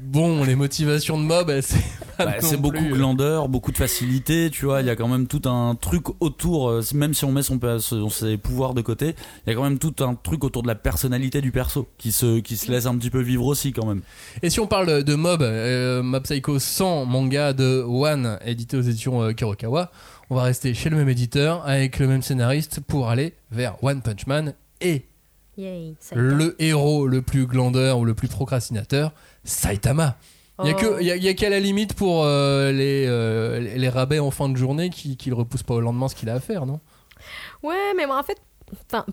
Bon, les motivations de mob, c'est Bah, c'est beaucoup de grandeur, beaucoup de facilité, tu vois. Il y a quand même tout un truc autour, euh, même si on met son- ses pouvoirs de côté, il y a quand même tout un truc autour de la personnalité du perso qui se, qui se laisse un petit peu vivre aussi quand même. Et si on parle de Mob, euh, Mob Psycho 100, manga de One, édité aux éditions euh, Kurokawa, on va rester chez le même éditeur avec le même scénariste pour aller vers One Punch Man et Yay, le héros le plus glandeur ou le plus procrastinateur, Saitama. Il y a Oh. a, qu'à la limite pour euh, les, euh, les rabais en fin de journée qui, le repoussent pas au lendemain ce qu'il a à faire, non? Ouais, mais moi, en fait,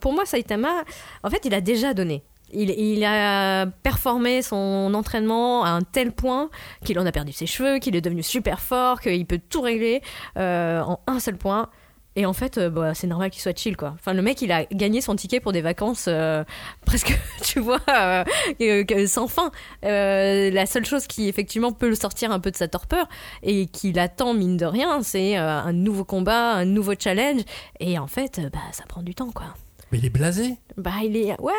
pour moi, Saitama, en fait, il a déjà donné. Il, il a performé son entraînement à un tel point qu'il en a perdu ses cheveux, qu'il est devenu super fort, qu'il peut tout régler euh, en un seul point. Et en fait, euh, bah, c'est normal qu'il soit chill, quoi. Enfin, le mec, il a gagné son ticket pour des vacances euh, presque, tu vois, euh, euh, sans fin. Euh, la seule chose qui, effectivement, peut le sortir un peu de sa torpeur et qu'il attend, mine de rien, c'est euh, un nouveau combat, un nouveau challenge. Et en fait, euh, bah, ça prend du temps, quoi. Mais il est blasé. Bah, il est. Ouais,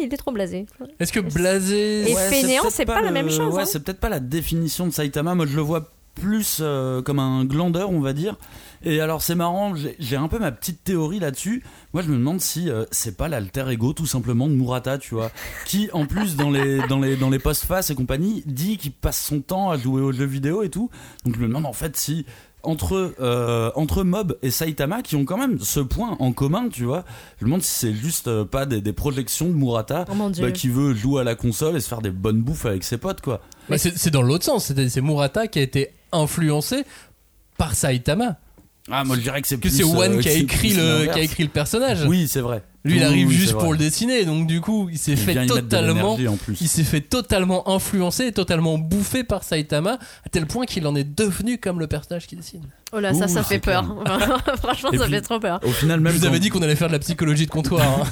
il est trop blasé. Est-ce que blasé Et Ouais, fainéant, c'est pas la le- même chose, Ouais, hein. c'est peut-être pas la définition de Saitama. Moi, je le vois plus euh, comme un glandeur, on va dire. Et alors, c'est marrant, j'ai un peu ma petite théorie là-dessus. Moi, je me demande si euh, c'est pas l'alter ego, tout simplement, de Murata, tu vois. Qui, en plus, dans les, dans les, dans les post-face et compagnie, dit qu'il passe son temps à jouer aux jeux vidéo et tout. Donc, je me demande, en fait, si. entre euh, entre Mob et Saitama qui ont quand même ce point en commun, tu vois. Je me demande si c'est juste euh, pas des, des projections de Murata Oh bah, qui veut jouer à la console et se faire des bonnes bouffes avec ses potes, quoi. Bah, c'est dans l'autre sens, c'est c'est Murata qui a été influencé par Saitama. Ah, moi je dirais que c'est Que c'est One euh, qui a c'est écrit le qui a écrit le personnage. Oui, c'est vrai. Lui, il arrive oui, juste pour le dessiner, donc du coup, il s'est fait totalement, l'énergie en plus. il s'est fait totalement influencer, totalement bouffé par Saitama, à tel point qu'il en est devenu comme le personnage qu'il dessine. Oh là, ça, Ouh, ça fait peur. Franchement, Et ça puis- fait trop peur. Au final, même Je vous quand, avais dit qu'on allait faire de la psychologie de comptoir. hein.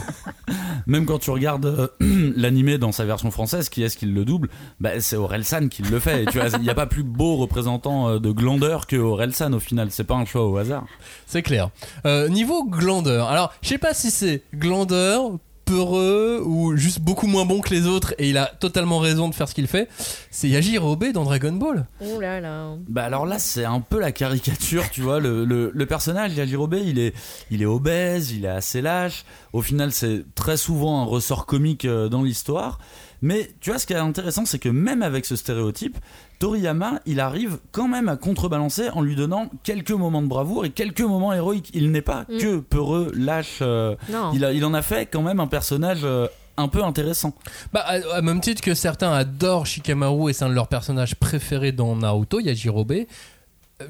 même quand tu regardes euh, l'animé dans sa version française, qui est-ce qui le double? Bah, C'est Orelsan qui le fait. Et tu vois, il n'y a pas plus beau représentant euh, de glandeur que Orelsan au final. C'est pas un choix au hasard. C'est clair. Euh, niveau glandeur, alors je sais pas si c'est glandeur, peureux ou juste beaucoup moins bon que les autres et il a totalement raison de faire ce qu'il fait. C'est Yajirobe dans Dragon Ball. Oh là là. Bah alors là, c'est un peu la caricature, tu vois. Le, le, le personnage, Yajirobe, il est, il est obèse, il est assez lâche. Au final, c'est très souvent un ressort comique euh, dans l'histoire. Mais tu vois, ce qui est intéressant, c'est que même avec ce stéréotype, Toriyama, il arrive quand même à contrebalancer en lui donnant quelques moments de bravoure et quelques moments héroïques. Il n'est pas Mm. que peureux, lâche. euh, Non. il, a, il en a fait quand même un personnage euh, un peu intéressant. Bah, à, à même titre que certains adorent Shikamaru et c'est un de leurs personnages préférés dans Naruto, Yajirobe.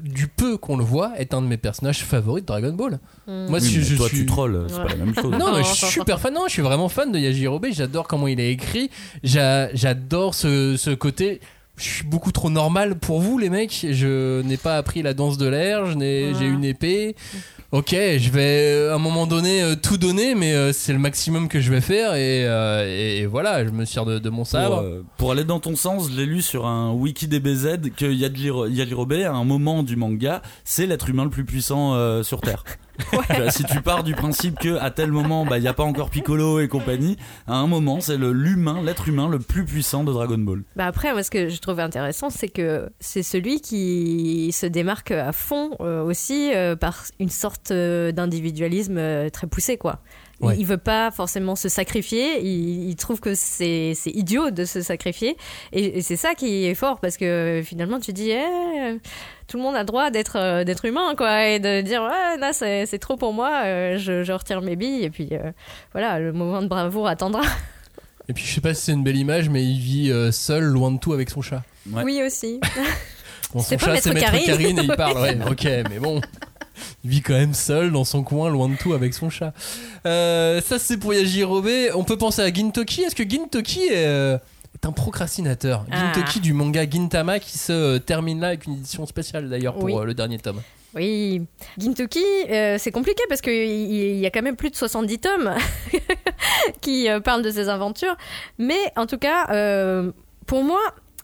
Du peu qu'on le voit, est un de mes personnages favoris de Dragon Ball. Mm. Moi, Oui, mais je toi, suis tu trolls, c'est pas la même chose. Non, mais je suis super fan. Non, je suis vraiment fan de Yajirobe. J'adore comment il est écrit. J'a- J'adore ce, ce côté. Je suis beaucoup trop normal pour vous, les mecs. Je n'ai pas appris la danse de l'air. Je n'ai, Voilà. j'ai une épée. Ok, je vais euh, à un moment donné euh, tout donner, mais euh, c'est le maximum que je vais faire. Et, euh, et- et voilà, je me sers de, de mon Pour, sabre. euh, pour aller dans ton sens, je l'ai lu sur un wiki DBZ que Yajirobe, à un moment du manga, c'est l'être humain le plus puissant euh, sur Terre. Bah, si tu pars du principe que à tel moment, bah, il n'y a pas encore Piccolo et compagnie, à un moment, c'est l'humain, l'être humain le plus puissant de Dragon Ball. Bah après, moi, ce que je trouvais intéressant, c'est que c'est celui qui se démarque à fond euh, aussi euh, par une sorte euh, d'individualisme euh, très poussé, quoi. Il- Ouais. Il veut pas forcément se sacrifier. Il, il trouve que c'est c'est idiot de se sacrifier. Et, et c'est ça qui est fort parce que finalement, tu dis, eh, tout le monde a le droit d'être euh, d'être humain, quoi, et de dire, ouais, là, c'est c'est trop pour moi. euh, je, je retire mes billes et puis euh, voilà, le moment de bravoure attendra. Et puis je sais pas si c'est une belle image, mais il vit seul, loin de tout, avec son chat. Ouais. Oui aussi. Bon, C'est son pas chat, c'est Maître Maître Karine. Karine et il parle. Ouais, ok, mais bon. Il vit quand même seul dans son coin, loin de tout, avec son chat. Euh, ça, c'est pour Yajirobe. On peut penser à Gintoki. Est-ce que Gintoki est, euh, est un procrastinateur? Ah. Gintoki du manga Gintama qui se euh, termine là avec une édition spéciale d'ailleurs pour Oui. euh, le dernier tome. Oui, Gintoki, euh, c'est compliqué parce qu'il il y a quand même plus de 70 tomes qui parlent de ses aventures. Mais en tout cas, pour moi,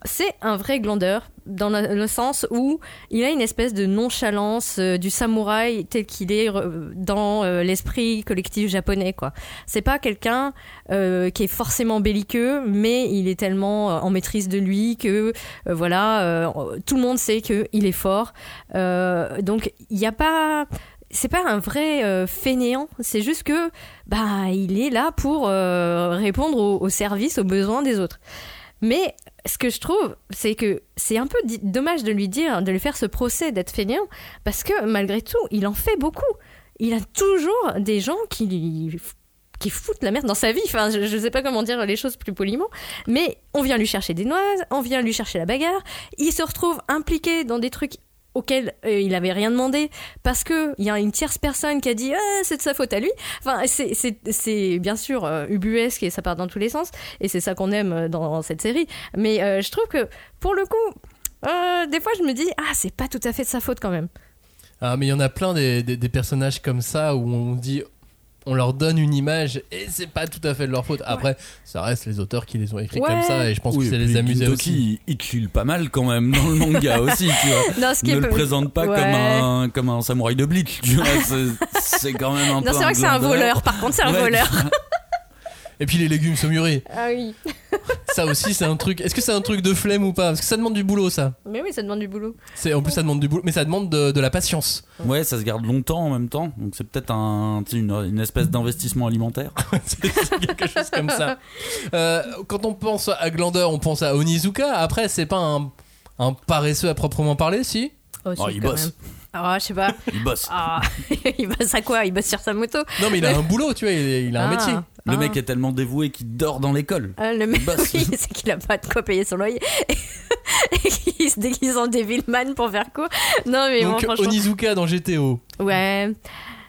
c'est un vrai glandeur dans le, sens où il a une espèce de nonchalance euh, du samouraï tel qu'il est dans euh, l'esprit collectif japonais quoi. C'est pas quelqu'un euh, qui est forcément belliqueux mais il est tellement en maîtrise de lui que voilà tout le monde sait que il est fort. Donc il n'y a pas c'est pas un vrai fainéant, c'est juste que bah il est là pour répondre aux, aux services, aux besoins des autres. Mais ce que je trouve, c'est que c'est un peu dommage de lui dire, de lui faire ce procès d'être fainéant, parce que malgré tout, il en fait beaucoup. Il a toujours des gens qui qui foutent la merde dans sa vie. Enfin, je, je sais pas comment dire les choses plus poliment, mais on vient lui chercher des noises, on vient lui chercher la bagarre. Il se retrouve impliqué dans des trucs auxquels euh, il avait rien demandé parce que il y a une tierce personne qui a dit ah, c'est de sa faute à lui. Enfin, c'est bien sûr euh, ubuesque et ça part dans tous les sens et c'est ça qu'on aime euh, dans cette série. Mais je trouve que pour le coup, des fois je me dis ah c'est pas tout à fait de sa faute quand même. Ah, mais il y en a plein des- des personnages comme ça où on dit. On leur donne une image et c'est pas tout à fait de leur faute. Après, ça reste les auteurs qui les ont écrits Ouais. comme ça et je pense Oui, que ça les amusait aussi. il, il chill pas mal quand même dans le manga aussi, tu vois. Non, ce qui ne est le présente pas Ouais. comme un comme un samouraï de Bleach, tu vois. c'est- quand même un peu Non, c'est vrai que c'est un voleur. Par contre, c'est un Ouais. voleur. Et puis les légumes sont mûris. Ah oui. Ça aussi, c'est un truc. Est-ce que c'est un truc de flemme ou pas? Parce que ça demande du boulot, ça. Mais oui, ça demande du boulot. C'est en plus ça demande du boulot, mais ça demande de, de la patience. Ouais, ça se garde longtemps en même temps, donc c'est peut-être un, une, une espèce d'investissement alimentaire. c'est quelque chose comme ça. Euh, quand on pense à Glander, on pense à Onizuka. Après, c'est pas un, un paresseux à proprement parler, si? Oh, Oh, si, il bosse. même. Ah, je sais pas. Il bosse. Ah, il bosse à quoi? Il bosse sur sa moto. Non, mais il a un boulot, tu vois, il, il a un Ah. métier. Le Ah. mec est tellement dévoué qu'il dort dans l'école. Ah, le mec, oui, c'est qu'il a pas de quoi payer son loyer. Et qu'il se déguise en Devilman pour faire quoi Non, mais bon, Donc, franchement. Onizuka dans GTO. Ouais.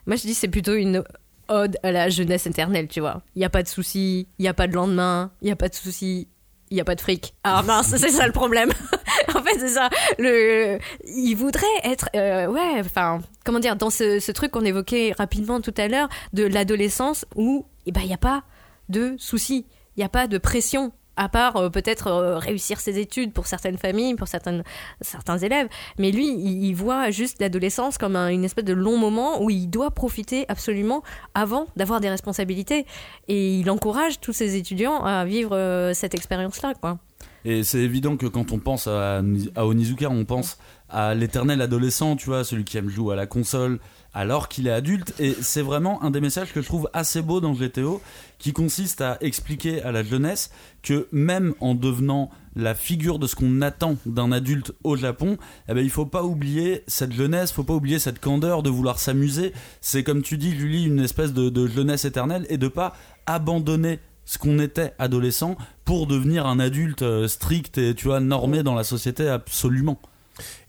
Moi, je dis c'est plutôt une ode à la jeunesse éternelle, tu vois. Il y a pas de soucis, il y a pas de lendemain, il y a pas de soucis, il y a pas de fric. Ah mince, c'est ça le problème. en fait, c'est ça. Le, il voudrait être, euh, ouais, enfin, comment dire, dans ce, ce truc qu'on évoquait rapidement tout à l'heure de l'adolescence où, eh ben, il y a pas de soucis, il y a pas de pression. À part euh, peut-être euh, réussir ses études pour certaines familles, pour certains élèves. Mais lui, il, voit juste l'adolescence comme un- une espèce de long moment où il doit profiter absolument avant d'avoir des responsabilités. Et il encourage tous ses étudiants à vivre euh, cette expérience-là, quoi. Et c'est évident que quand on pense à, Onizuka, on pense à l'éternel adolescent, tu vois, celui qui aime jouer à la console alors qu'il est adulte. Et c'est vraiment un des messages que je trouve assez beau dans GTO, qui consiste à expliquer à la jeunesse que même en devenant la figure de ce qu'on attend d'un adulte au Japon, eh ben, il faut pas oublier cette jeunesse, faut pas oublier cette candeur de vouloir s'amuser. C'est comme tu dis, Julie, une espèce de, de jeunesse éternelle et de pas abandonner ce qu'on était adolescent pour devenir un adulte euh, strict et tu vois normé dans la société absolument.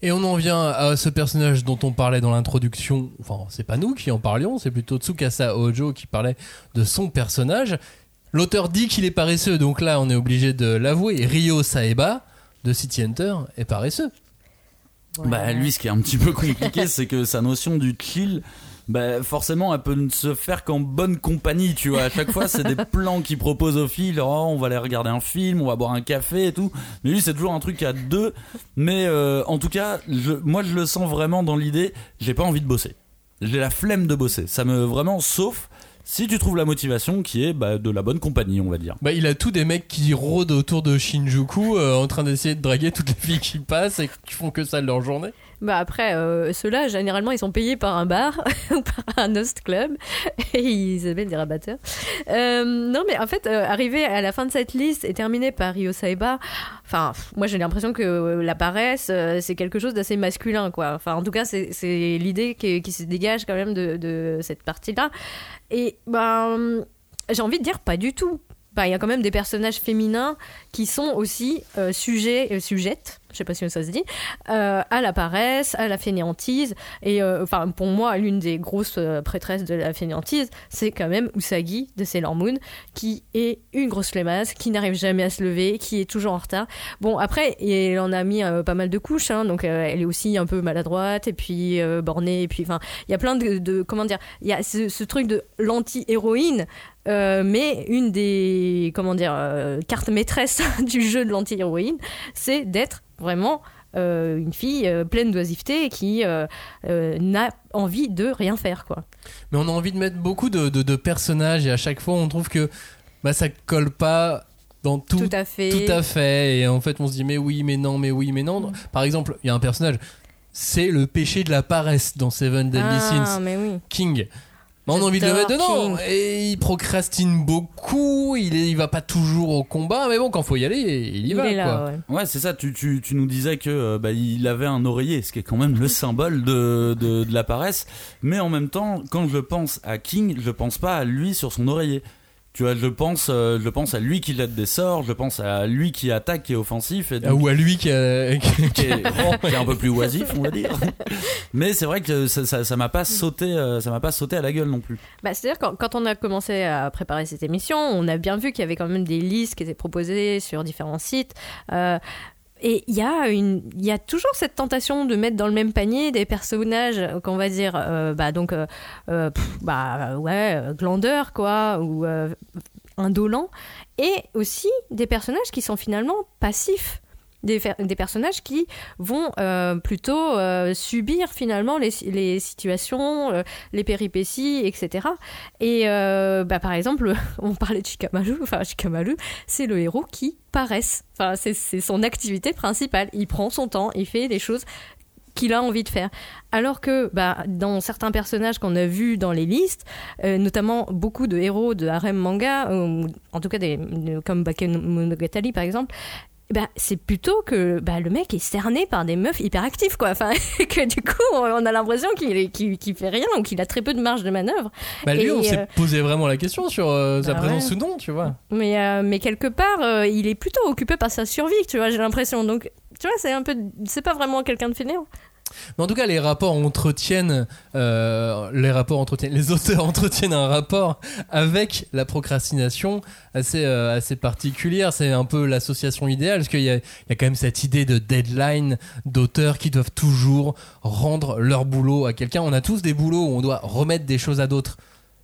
Et on en vient à ce personnage dont on parlait dans l'introduction. Enfin, c'est pas nous qui en parlions, c'est plutôt Tsukasa Ojo qui parlait de son personnage. L'auteur dit qu'il est paresseux, donc là on est obligé de l'avouer. Ryo Saeba de City Hunter est paresseux. Bah lui ce qui est un petit peu compliqué c'est que sa notion du chill bah forcément elle peut ne se faire qu'en bonne compagnie tu vois. À chaque fois c'est des plans qu'il propose aux filles oh, on va aller regarder un film on va boire un café et tout. Mais lui c'est toujours un truc à deux. Mais euh, en tout cas je, moi je le sens vraiment dans l'idée j'ai pas envie de bosser. J'ai la flemme de bosser. Ça me vraiment sauf si tu trouves la motivation qui est bah, de la bonne compagnie on va dire. Bah, il a tous des mecs qui rôdent autour de Shinjuku euh, en train d'essayer de draguer toutes les filles qui passent et qui font que ça de leur journée. Bah après, euh, ceux-là, généralement, ils sont payés par un bar ou par un host club et ils s'appellent des rabatteurs. Euh, non, mais en fait, euh, arriver à la fin de cette liste et terminer par Ryo Saeba, enfin, moi j'ai l'impression que euh, la paresse, c'est quelque chose d'assez masculin, quoi. Enfin, en tout cas, c'est l'idée qui, se dégage quand même de, cette partie-là. Et ben, j'ai envie de dire pas du tout. Bah, Il y a quand même des personnages féminins qui sont aussi sujets, sujettes, je sais pas si ça se dit, euh, à la paresse, à la fainéantise. Et euh, pour moi, l'une des grosses euh, prêtresses de la fainéantise, c'est quand même Usagi de Sailor Moon, qui est une grosse flemmasse, qui n'arrive jamais à se lever, qui est toujours en retard. Bon, après, elle en a mis pas mal de couches, hein, donc elle est aussi un peu maladroite, et puis bornée, et puis enfin, il y a plein de, comment dire, il y a ce, truc de l'anti-héroïne. mais une des comment dire cartes maîtresses du jeu de l'anti-héroïne, c'est d'être vraiment euh, une fille euh, pleine d'oisiveté et qui euh, euh, n'a envie de rien faire quoi. Mais on a envie de mettre beaucoup de, de- de personnages et à chaque fois on trouve que bah, ça colle pas dans tout, Tout à fait. Tout à fait. Et en fait, on se dit, mais oui, mais non, mais oui, mais Mm. non. Par exemple, il y a un personnage, c'est le péché de la paresse dans Seven Deadly Ah, Sins. mais oui. King. Bah, on a envie de le mettre dedans. Et il procrastine beaucoup. Il, est, il va pas toujours au combat. Mais bon, quand faut y aller, il y Il va. est là, quoi. ouais. Ouais, c'est ça. Tu, tu, tu nous disais que euh, bah, il avait un oreiller, ce qui est quand même le symbole de, de, de la paresse. Mais en même temps, quand je pense à King, je pense pas à lui sur son oreiller. Tu vois, je pense, euh, je pense à lui qui jette des sorts, je pense à lui qui attaque, qui est offensif. Et Ah, donc- Ou à lui qui a. qui- qui est, qui est un peu plus oisif, on va dire. Mais c'est vrai que ça, ça, ça m'a pas sauté, euh, ça m'a pas sauté à la gueule non plus. Bah, C'est-à-dire quand, quand on a commencé à préparer cette émission, on a bien vu qu'il y avait quand même des listes qui étaient proposées sur différents sites. Euh, et il y, a y a toujours cette tentation de mettre dans le même panier des personnages euh, qu'on va dire, euh, bah, donc, euh, bah, ouais, glandeurs, quoi, ou indolents, et aussi des personnages qui sont finalement passifs. Des, personnages qui vont euh, plutôt euh, subir finalement les, situations, euh, les péripéties, etc. Et bah, par exemple, on parlait de Shikamaru, enfin Shikamaru, c'est le héros qui paresse. Enfin, c'est son activité principale. Il prend son temps, il fait des choses qu'il a envie de faire. Alors que bah, dans certains personnages qu'on a vus dans les listes, notamment beaucoup de héros de harem manga, en tout cas des, de- comme Baken Monogatari par exemple, bah, c'est plutôt que bah, le mec est cerné par des meufs hyper actives, quoi. Enfin, que du coup, on a l'impression qu'il qu'il fait rien ou qu'il a très peu de marge de manœuvre. Bah lui, Et, on s'est euh, posé vraiment la question sur euh, sa bah présence ouais. ou non, tu vois. Mais, euh, mais quelque part, il est plutôt occupé par sa survie, tu vois, j'ai l'impression. Donc, tu vois, c'est un peu. C'est pas vraiment quelqu'un de fainéant. Mais en tout cas, les rapports entretiennent, euh, les rapports entretiennent, les auteurs entretiennent un rapport avec la procrastination assez, euh, assez particulière. C'est un peu l'association idéale, parce qu'il y y a quand même cette idée de deadline d'auteurs qui doivent toujours rendre leur boulot à quelqu'un. On a tous des boulots où on doit remettre des choses à d'autres.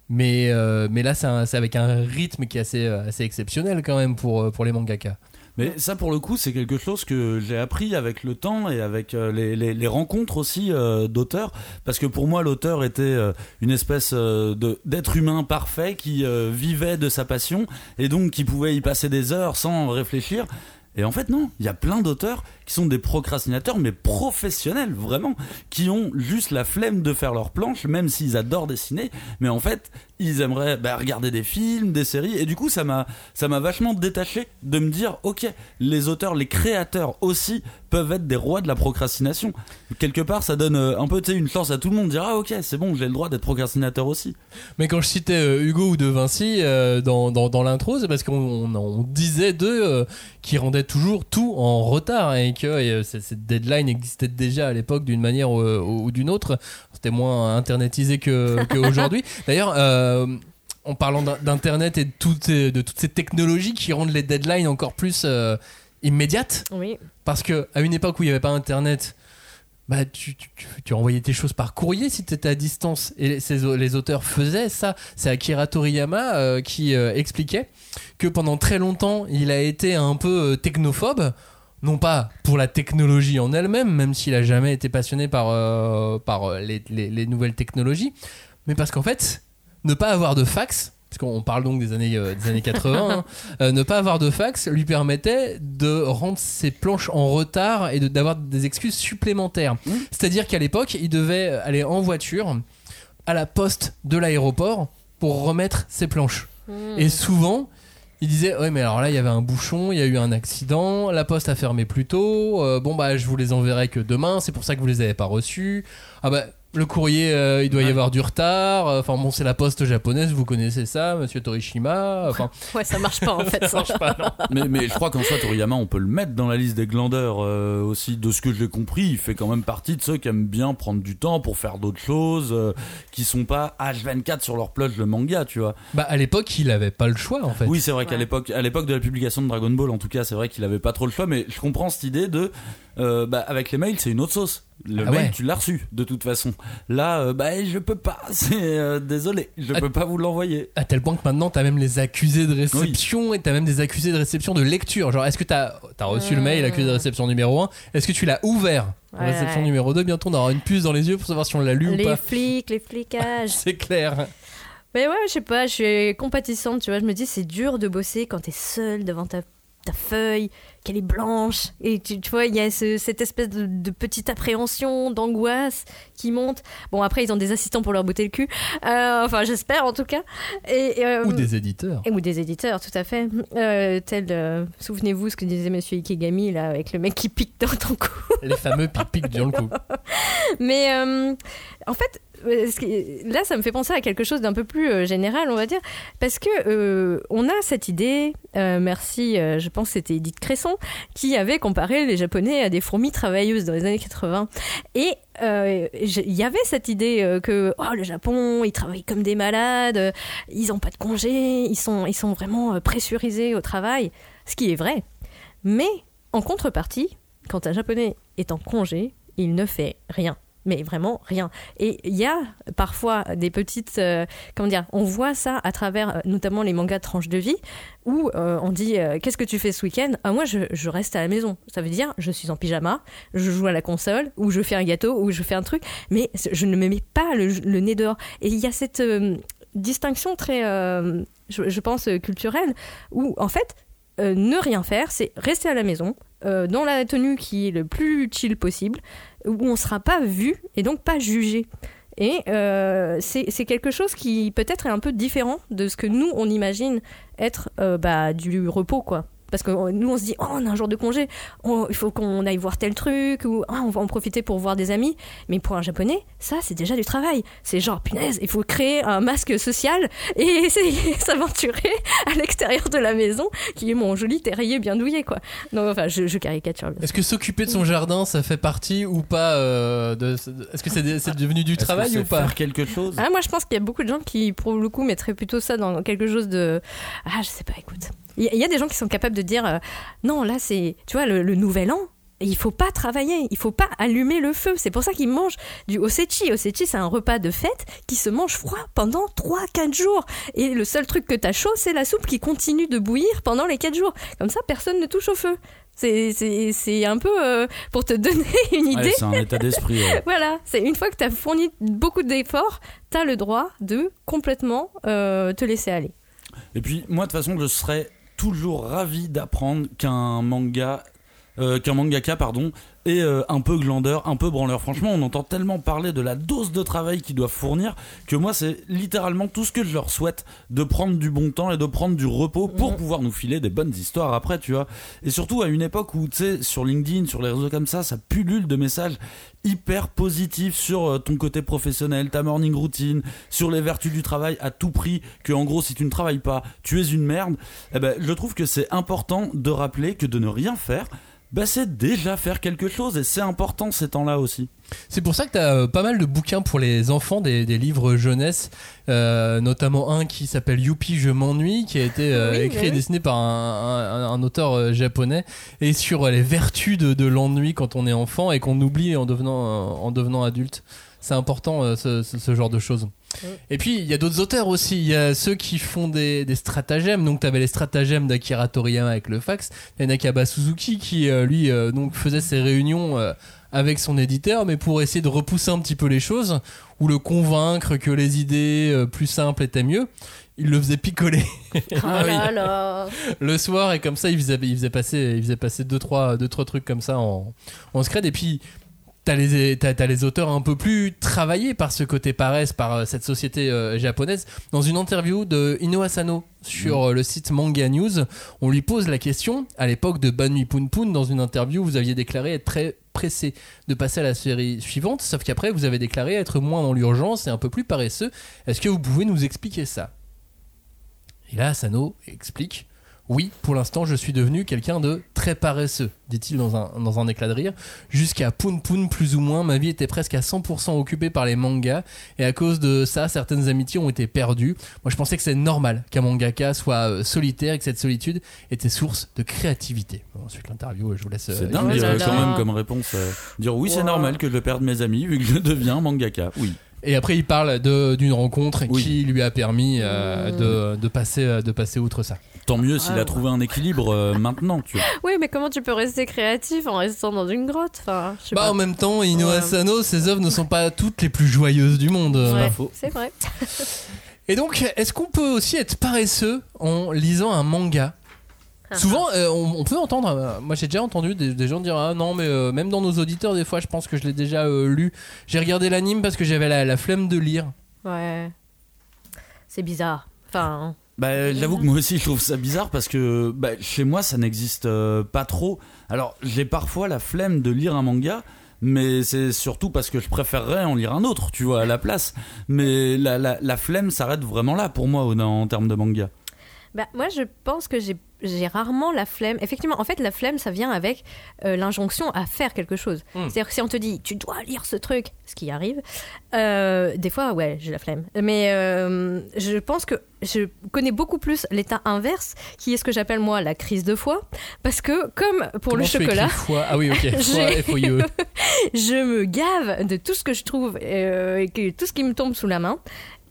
Mais, euh, mais là, c'est avec un rythme qui est assez, assez exceptionnel quand même pour, pour les mangaka. Mais ça, pour le coup, c'est quelque chose que j'ai appris avec le temps et avec euh, les, rencontres aussi euh, d'auteurs. Parce que pour moi, l'auteur était euh, une espèce d'être humain parfait qui vivait de sa passion et donc qui pouvait y passer des heures sans réfléchir. Et en fait, non, il y a plein d'auteurs qui sont des procrastinateurs, mais professionnels, vraiment, qui ont juste la flemme de faire leur planche, même s'ils adorent dessiner. Mais en fait, ils aimeraient bah, regarder des films, des séries. Et du coup, ça m'a, ça m'a vachement détaché de me dire, ok, les auteurs, les créateurs aussi peuvent être des rois de la procrastination. Quelque part, ça donne euh, un peu, tu sais, une chance à tout le monde de dire, ah ok, c'est bon, j'ai le droit d'être procrastinateur aussi. Mais quand je citais euh, Hugo ou De Vinci euh, dans, dans, dans l'intro, c'est parce qu'on on, on disait d'eux euh, qui rendaient toujours tout en retard et que euh, cette deadline existait déjà à l'époque d'une manière ou, ou d'une autre. C'était moins internetisé que- qu'aujourd'hui. D'ailleurs, euh, en parlant d'in- d'internet et de toutes, ces- de toutes ces technologies qui rendent les deadlines encore plus euh, immédiates, Oui. parce que à une époque où il n'y avait pas internet, bah, tu, tu, envoyais tes choses par courrier si tu étais à distance. Et les auteurs faisaient ça. C'est Akira Toriyama euh, qui euh, expliquait que pendant très longtemps, il a été un peu euh, technophobe. Non pas pour la technologie en elle-même, même s'il a jamais été passionné par, euh, par euh, les, les- les nouvelles technologies, mais parce qu'en fait, ne pas avoir de fax, parce qu'on parle donc des années, euh, des années 80, hein, euh, ne pas avoir de fax lui permettait de rendre ses planches en retard et de- d'avoir des excuses supplémentaires. C'est-à-dire qu'à l'époque, il devait aller en voiture à la poste de l'aéroport pour remettre ses planches. Et souvent, il disait ouais mais alors là il y avait un bouchon, il y a eu un accident, la poste a fermé plus tôt, euh, bon bah je vous les enverrai que demain, c'est pour ça que vous les avez pas reçus. Ah bah le courrier euh, il doit y Ouais. avoir du retard, enfin bon c'est la poste japonaise, vous connaissez ça, monsieur Torishima, enfin Ouais, ça marche pas en fait. ça ça. marche pas non. mais, mais je crois qu'en soi, Toriyama, on peut le mettre dans la liste des glandeurs euh, aussi. De ce que j'ai compris, il fait quand même partie de ceux qui aiment bien prendre du temps pour faire d'autres choses, euh, qui sont pas H24 sur leur plage de manga, tu vois. Bah à l'époque il avait pas le choix en fait. Oui, c'est vrai qu'à Ouais. l'époque, à l'époque de la publication de Dragon Ball, en tout cas, c'est vrai qu'il avait pas trop le choix. Mais je comprends cette idée de, euh, bah, avec les mails, c'est une autre sauce. Le Ah mail, ouais. tu l'as reçu de toute façon. Là, euh, bah, je peux pas. C'est euh, désolé, je Ah. peux pas vous l'envoyer. À tel point que maintenant t'as même les accusés de réception et t'as même des accusés de réception de lecture. Genre est-ce que t'as as reçu le mail accusé de réception numéro 1 Est-ce que tu l'as ouvert? En Ouais. Réception numéro 2, bientôt on aura une puce dans les yeux pour savoir si on l'a lu ou Les pas. flics, les flicages. C'est clair. Mais ouais, je sais pas, je suis compatissante, tu vois. Je me dis, c'est dur de bosser quand t'es seule devant ta, ta feuille, qu'elle est blanche. Et tu, tu vois, il y a ce- cette espèce de, de petite appréhension, d'angoisse qui monte. Bon, après, ils ont des assistants pour leur botter le cul. Euh, enfin, j'espère en tout cas. Et, euh, Ou des éditeurs. et- ou des éditeurs, tout à fait. Euh, tel, souvenez-vous ce que disait Monsieur Ikegami, là, avec le mec qui pique dans ton cou. Les fameux pic-pic dans le coup. Mais en fait, là, ça me fait penser à quelque chose d'un peu plus euh, général, on va dire, parce que euh, on a cette idée. euh, merci, euh, je pense que c'était Edith Cresson qui avait comparé les Japonais à des fourmis travailleuses dans les années 80. Et euh, il y avait cette idée euh, que oh, le Japon, ils travaillent comme des malades, euh, ils n'ont pas de congés, ils sont, ils sont vraiment euh, pressurisés au travail, ce qui est vrai. Mais en contrepartie, quand un Japonais est en congé, il ne fait rien. Mais vraiment rien. Et il y a parfois des petites. euh, comment dire On voit ça à travers euh, notamment les mangas tranches de vie où euh, on dit Qu'est-ce que tu fais ce week-end? Ah, moi, je, je reste à la maison. Ça veut dire je suis en pyjama, je joue à la console, ou je fais un gâteau, ou je fais un truc, mais je ne me mets pas le, nez dehors. Et il y a cette distinction très, je, pense, culturelle où en fait, ne rien faire, c'est rester à la maison, dans la tenue qui est le plus chill possible, où on ne sera pas vu et donc pas jugé. Et euh, c'est quelque chose qui peut-être est un peu différent de ce que nous, on imagine être euh, bah, du repos, quoi. Parce que nous on se dit oh on a un jour de congé, on- il faut qu'on aille voir tel truc ou Ah, on va en profiter pour voir des amis. Mais pour un japonais, ça c'est déjà du travail. C'est genre punaise, il faut créer un masque social et essayer de s'aventurer à l'extérieur de la maison, qui est mon joli terrier bien douillet quoi. Donc enfin je, je caricature. Est-ce que s'occuper de son jardin, ça fait partie ou pas euh, de. Est-ce que c'est devenu du travail ou pas faire quelque chose? Ah, moi, je pense qu'il y a beaucoup de gens qui, pour le coup, mettraient plutôt ça dans quelque chose de. Ah, je sais pas, écoute. Il y, a- il y a des gens qui sont capables de dire euh, non, là, c'est. Tu vois, le, le nouvel an. Il faut pas travailler, il faut pas allumer le feu. C'est pour ça qu'ils mangent du osechi. Osechi, c'est un repas de fête qui se mange froid pendant 3-4 jours. Et le seul truc que t'as chaud, c'est la soupe qui continue de bouillir pendant les 4 jours. Comme ça, personne ne touche au feu. C'est- un peu euh, pour te donner une idée. Ouais, c'est un état d'esprit. ouais. Voilà, c'est une fois que tu as fourni beaucoup d'efforts, tu as le droit de complètement euh, te laisser aller. Et puis moi de toute façon je serais toujours ravi d'apprendre qu'un manga euh, qu'un mangaka pardon est euh, un peu glandeur, un peu branleur. Franchement, on entend tellement parler de la dose de travail qu'ils doivent fournir que moi c'est littéralement tout ce que je leur souhaite de prendre du bon temps et de prendre du repos pour pouvoir nous filer des bonnes histoires après, tu vois. Et surtout à une époque où tu sais sur LinkedIn, sur les réseaux comme ça, ça pullule de messages hyper positifs sur euh, ton côté professionnel, ta morning routine, sur les vertus du travail à tout prix, que en gros si tu ne travailles pas, tu es une merde. Eh ben, je trouve que c'est important de rappeler que de ne rien faire, bah, c'est déjà faire quelque chose et c'est important ces temps-là aussi. C'est pour ça que tu as pas mal de bouquins pour les enfants, des, des livres jeunesse, euh, notamment un qui s'appelle Youpi, je m'ennuie, qui a été euh, Oui, écrit et dessiné par un, un- un auteur euh, japonais, et sur euh, les vertus de, de l'ennui quand on est enfant et qu'on oublie en devenant, euh, en devenant adulte. C'est important euh, ce, ce- ce genre de choses. Et puis il y a d'autres auteurs aussi. Il y a ceux qui font des, des stratagèmes. Donc tu avais les stratagèmes d'Akira Toriyama avec le fax. Il y a Nakaba Suzuki qui euh, lui euh, donc faisait ses réunions euh, avec son éditeur, mais pour essayer de repousser un petit peu les choses ou le convaincre que les idées euh, plus simples étaient mieux. Il le faisait picoler Oh là là. le soir et comme ça il faisait, il faisait passer il faisait passer deux trois deux trois trucs comme ça en en scred et puis T'as les, auteurs un peu plus travaillés par ce côté paresse, par euh, cette société euh, japonaise. Dans une interview de Ino Asano sur euh, le site Manga News, on lui pose la question, à l'époque de Banui Poon Poon, dans une interview, vous aviez déclaré être très pressé de passer à la série suivante, sauf qu'après vous avez déclaré être moins dans l'urgence et un peu plus paresseux. Est-ce que vous pouvez nous expliquer ça? Et là, Asano explique oui, pour l'instant, je suis devenu quelqu'un de très paresseux, dit-il dans un, dans un éclat de rire. Jusqu'à Poon Poon, plus ou moins, ma vie était presque à 100% occupée par les mangas, et à cause de ça, certaines amitiés ont été perdues. Moi, je pensais que c'est normal qu'un mangaka soit euh, solitaire et que cette solitude était source de créativité. Bon, ensuite, l'interview, je vous laisse. euh, C'est dingue euh, quand même comme réponse. euh, dire oui, c'est Wow. normal que je perde mes amis vu que je deviens mangaka. Oui. Et après, il parle de- d'une rencontre Oui. qui lui a permis euh, de, de passer, de passer outre ça. Tant mieux s'il Ah, a trouvé un équilibre euh, maintenant, tu vois. Oui, mais comment tu peux rester créatif en restant dans une grotte enfin, je sais Bah, pas. en même temps, Ino Ouais. Asano, ses œuvres ne sont pas toutes les plus joyeuses du monde. Ouais, pas faux. c'est vrai. Et donc, est-ce qu'on peut aussi être paresseux en lisant un manga? Souvent, euh, on, on peut entendre, euh, moi j'ai déjà entendu des, des gens dire Ah non, mais euh, même dans nos auditeurs, des fois, je pense que je l'ai déjà euh, lu. J'ai regardé l'anime parce que j'avais la, la flemme de lire. Ouais. C'est bizarre. Enfin, Bah, j'avoue que moi aussi je trouve ça bizarre parce que bah, chez moi ça n'existe euh, pas trop. Alors j'ai parfois la flemme de lire un manga, mais c'est surtout parce que je préférerais en lire un autre, tu vois, à la place. Mais la, la, la flemme s'arrête vraiment là pour moi en, en termes de manga. bah, moi, je pense que j'ai j'ai rarement la flemme. Effectivement, en fait, la flemme, ça vient avec euh, l'injonction à faire quelque chose. Hmm. C'est-à-dire que si on te dit, tu dois lire ce truc, ce qui arrive, euh, des fois, ouais, j'ai la flemme. Mais euh, je pense que je connais beaucoup plus l'état inverse, qui est ce que j'appelle moi la crise de foi. Parce que, comme pour Comment le chocolat, foi? Ah oui, ok. Foi, J'ai- F-O-I-E. je me gave de tout ce que je trouve, et tout ce qui me tombe sous la main.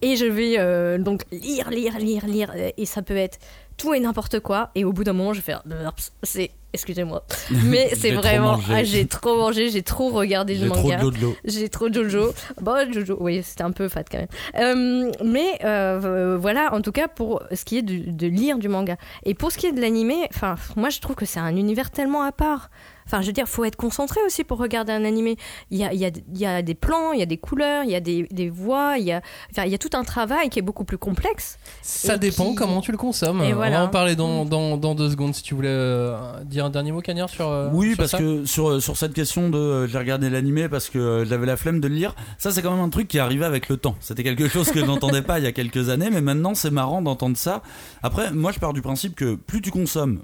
Et je vais euh, donc lire, lire, lire, lire. Et ça peut être tout et n'importe quoi. Et au bout d'un moment, je vais faire. Burps. C'est. Excusez-moi. Mais c'est vraiment. ah, j'ai trop mangé, j'ai trop regardé trop manga. J'ai trop Jojo. Bon, Jojo, oui, c'était un peu fat quand même. Euh, mais euh, euh, voilà, en tout cas, pour ce qui est de, de lire du manga. Et pour ce qui est de l'animé, enfin, moi je trouve que c'est un univers tellement à part. Enfin, je veux dire, faut être concentré aussi pour regarder un animé. Il y a, il y a, il y a des plans, il y a des couleurs, il y a des, des voix, il y a, enfin, il y a tout un travail qui est beaucoup plus complexe. Ça dépend qui- comment tu le consommes. Et On voilà. va en parler dans, dans, dans deux secondes si tu voulais euh, dire un dernier mot, Cagnard, sur. euh, Oui, sur parce ça que sur, sur cette question de euh, j'ai regardé l'animé parce que euh, j'avais la flemme de le lire, ça c'est quand même un truc qui est arrivé avec le temps. C'était quelque chose que je n'entendais pas il y a quelques années, mais maintenant c'est marrant d'entendre ça. Après, moi je pars du principe que plus tu consommes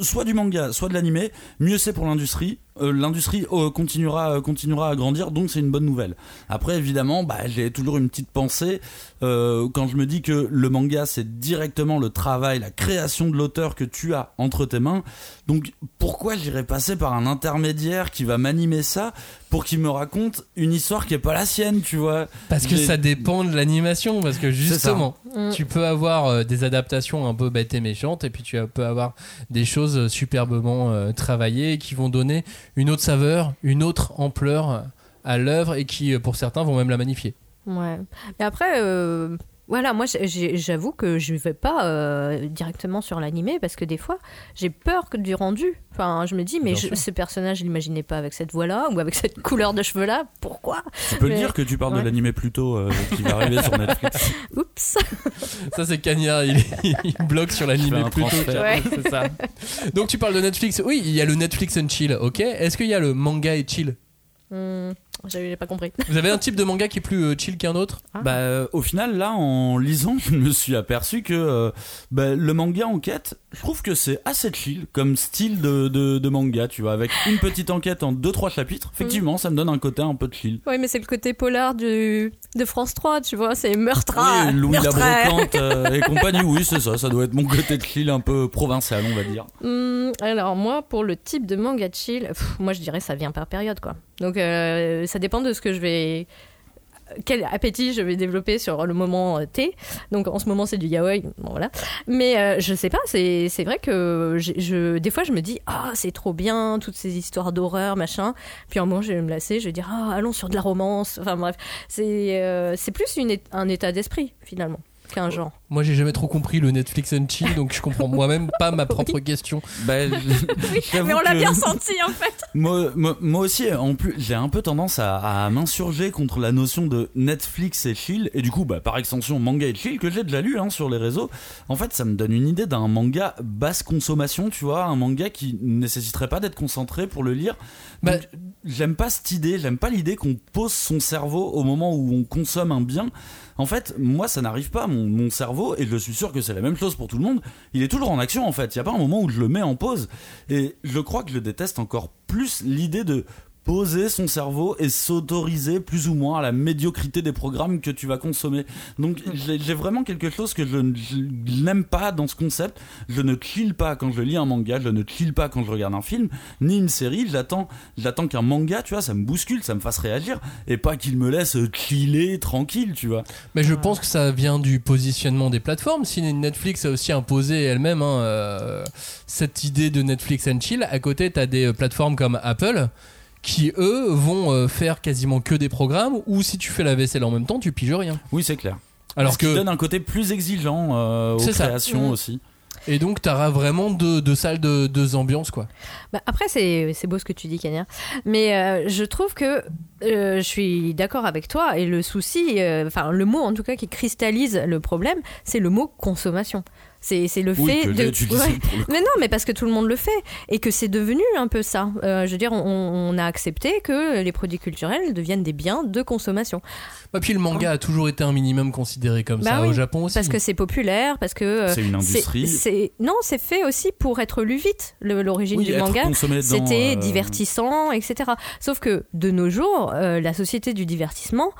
soit du manga, soit de l'animé, mieux c'est pour l'industrie. Euh, l'industrie euh, continuera, euh, continuera à grandir, donc c'est une bonne nouvelle. Après, évidemment, bah, j'ai toujours une petite pensée euh, quand je me dis que le manga, c'est directement le travail, la création de l'auteur que tu as entre tes mains. Donc, pourquoi j'irais passer par un intermédiaire qui va m'animer ça pour qu'il me raconte une histoire qui est pas la sienne, tu vois? Parce que ça dépend de l'animation, parce que justement, Mm. tu peux avoir euh, des adaptations un peu bêtes et méchantes, et puis tu peux avoir des choses superbement euh, travaillées qui vont donner une autre saveur, une autre ampleur à l'œuvre, et qui, euh, pour certains, vont même la magnifier. Ouais. Mais après, euh, voilà, moi j'avoue que je vais pas euh, directement sur l'animé parce que des fois j'ai peur que du rendu. Enfin, je me dis, mais je- ce personnage, je l'imaginais pas avec cette voix-là ou avec cette couleur de cheveux-là. Pourquoi? Tu peux Mais- dire que tu parles ouais. de l'animé plus tôt euh, qui va arriver sur Netflix. Oups Ça, c'est Cagnard, il, il bloque sur l'animé plutôt. Ouais. C'est ça. Donc, tu parles de Netflix. Oui, il y a le Netflix and chill, ok? Est-ce qu'il y a le manga et chill? Hmm, J'avais pas compris. Vous avez un type de manga qui est plus euh, chill qu'un autre? Ah. Bah, euh, au final, là, en lisant, je me suis aperçu que euh, bah, le manga enquête, je trouve que c'est assez chill comme style de, de, de manga, tu vois, avec une petite enquête en 2-3 chapitres. Effectivement, ça me donne un côté un peu chill. Oui, mais c'est le côté polar du, de France 3, tu vois, c'est meurtre. oui, Louis la brocante euh, et compagnie, oui, c'est ça, ça doit être mon côté chill un peu provincial, on va dire. Hmm, alors moi, pour le type de manga chill, pff, moi je dirais ça vient par période quoi. Donc euh, ça dépend de ce que je vais, quel appétit je vais développer sur le moment T. Donc en ce moment c'est du yaoi, bon, voilà. Mais euh, je sais pas, c'est vrai que je, des fois je me dis ah c'est trop bien toutes ces histoires d'horreur machin. Puis un moment je vais me lasser, je vais dire ah allons sur de la romance. Enfin bref, c'est euh, plus un état d'esprit finalement qu'un genre. Moi, j'ai jamais trop compris le Netflix and chill, donc je comprends moi-même pas ma propre question. Bah, je- j'avoue Mais on l'a que- bien senti en fait. Moi, moi, moi aussi, en plus, j'ai un peu tendance à, à m'insurger contre la notion de Netflix et chill, et du coup, bah, par extension, manga et chill, que j'ai déjà lu hein, sur les réseaux. En fait, ça me donne une idée d'un manga basse consommation, tu vois, un manga qui ne nécessiterait pas d'être concentré pour le lire. Bah- j'aime pas cette idée, j'aime pas l'idée qu'on pose son cerveau au moment où on consomme un bien. En fait, moi, ça n'arrive pas. Mon, cerveau, et je suis sûr que c'est la même chose pour tout le monde, il est toujours en action, en fait. Il n'y a pas un moment où je le mets en pause. Et je crois que je déteste encore plus l'idée de poser son cerveau et s'autoriser plus ou moins à la médiocrité des programmes que tu vas consommer. Donc j'ai j'ai vraiment quelque chose que je, n'aime pas dans ce concept. Je ne chill pas quand je lis un manga, je ne chill pas quand je regarde un film, ni une série. J'attends j'attends qu'un manga, tu vois, ça me bouscule, ça me fasse réagir, et pas qu'il me laisse chiller tranquille, tu vois. Mais je pense que ça vient du positionnement des plateformes. Si Netflix a aussi imposé elle-même hein, euh, cette idée de Netflix and chill, à côté, tu as des euh, plateformes comme Apple qui, eux, vont euh, faire quasiment que des programmes ou si tu fais la vaisselle en même temps, tu piges rien. Oui, c'est clair. Alors Ce qui que. donne un côté plus exigeant euh, aux ça. créations Mm. aussi. Et donc, tu auras vraiment deux, deux salles, de deux ambiances, quoi. Bah, après, c'est c'est beau ce que tu dis, Kenya. Mais euh, je trouve que euh, je suis d'accord avec toi. Et le souci, euh, enfin, le mot en tout cas qui cristallise le problème, c'est le mot consommation. C'est c'est le Oui, fait que de. j'ai utilisé Ouais. pour le coup. Mais non, mais parce que tout le monde le fait et que c'est devenu un peu ça. Euh, je veux dire, on, on a accepté que les produits culturels deviennent des biens de consommation Et puis le manga a toujours été un minimum considéré comme Bah ça oui, au Japon aussi. parce que c'est populaire, parce que euh, C'est une industrie. c'est non, c'est fait aussi pour être lu vite. Le- L'origine Oui, du manga, c'était euh, divertissant, etc. Sauf que de nos jours, euh, la société du divertissement,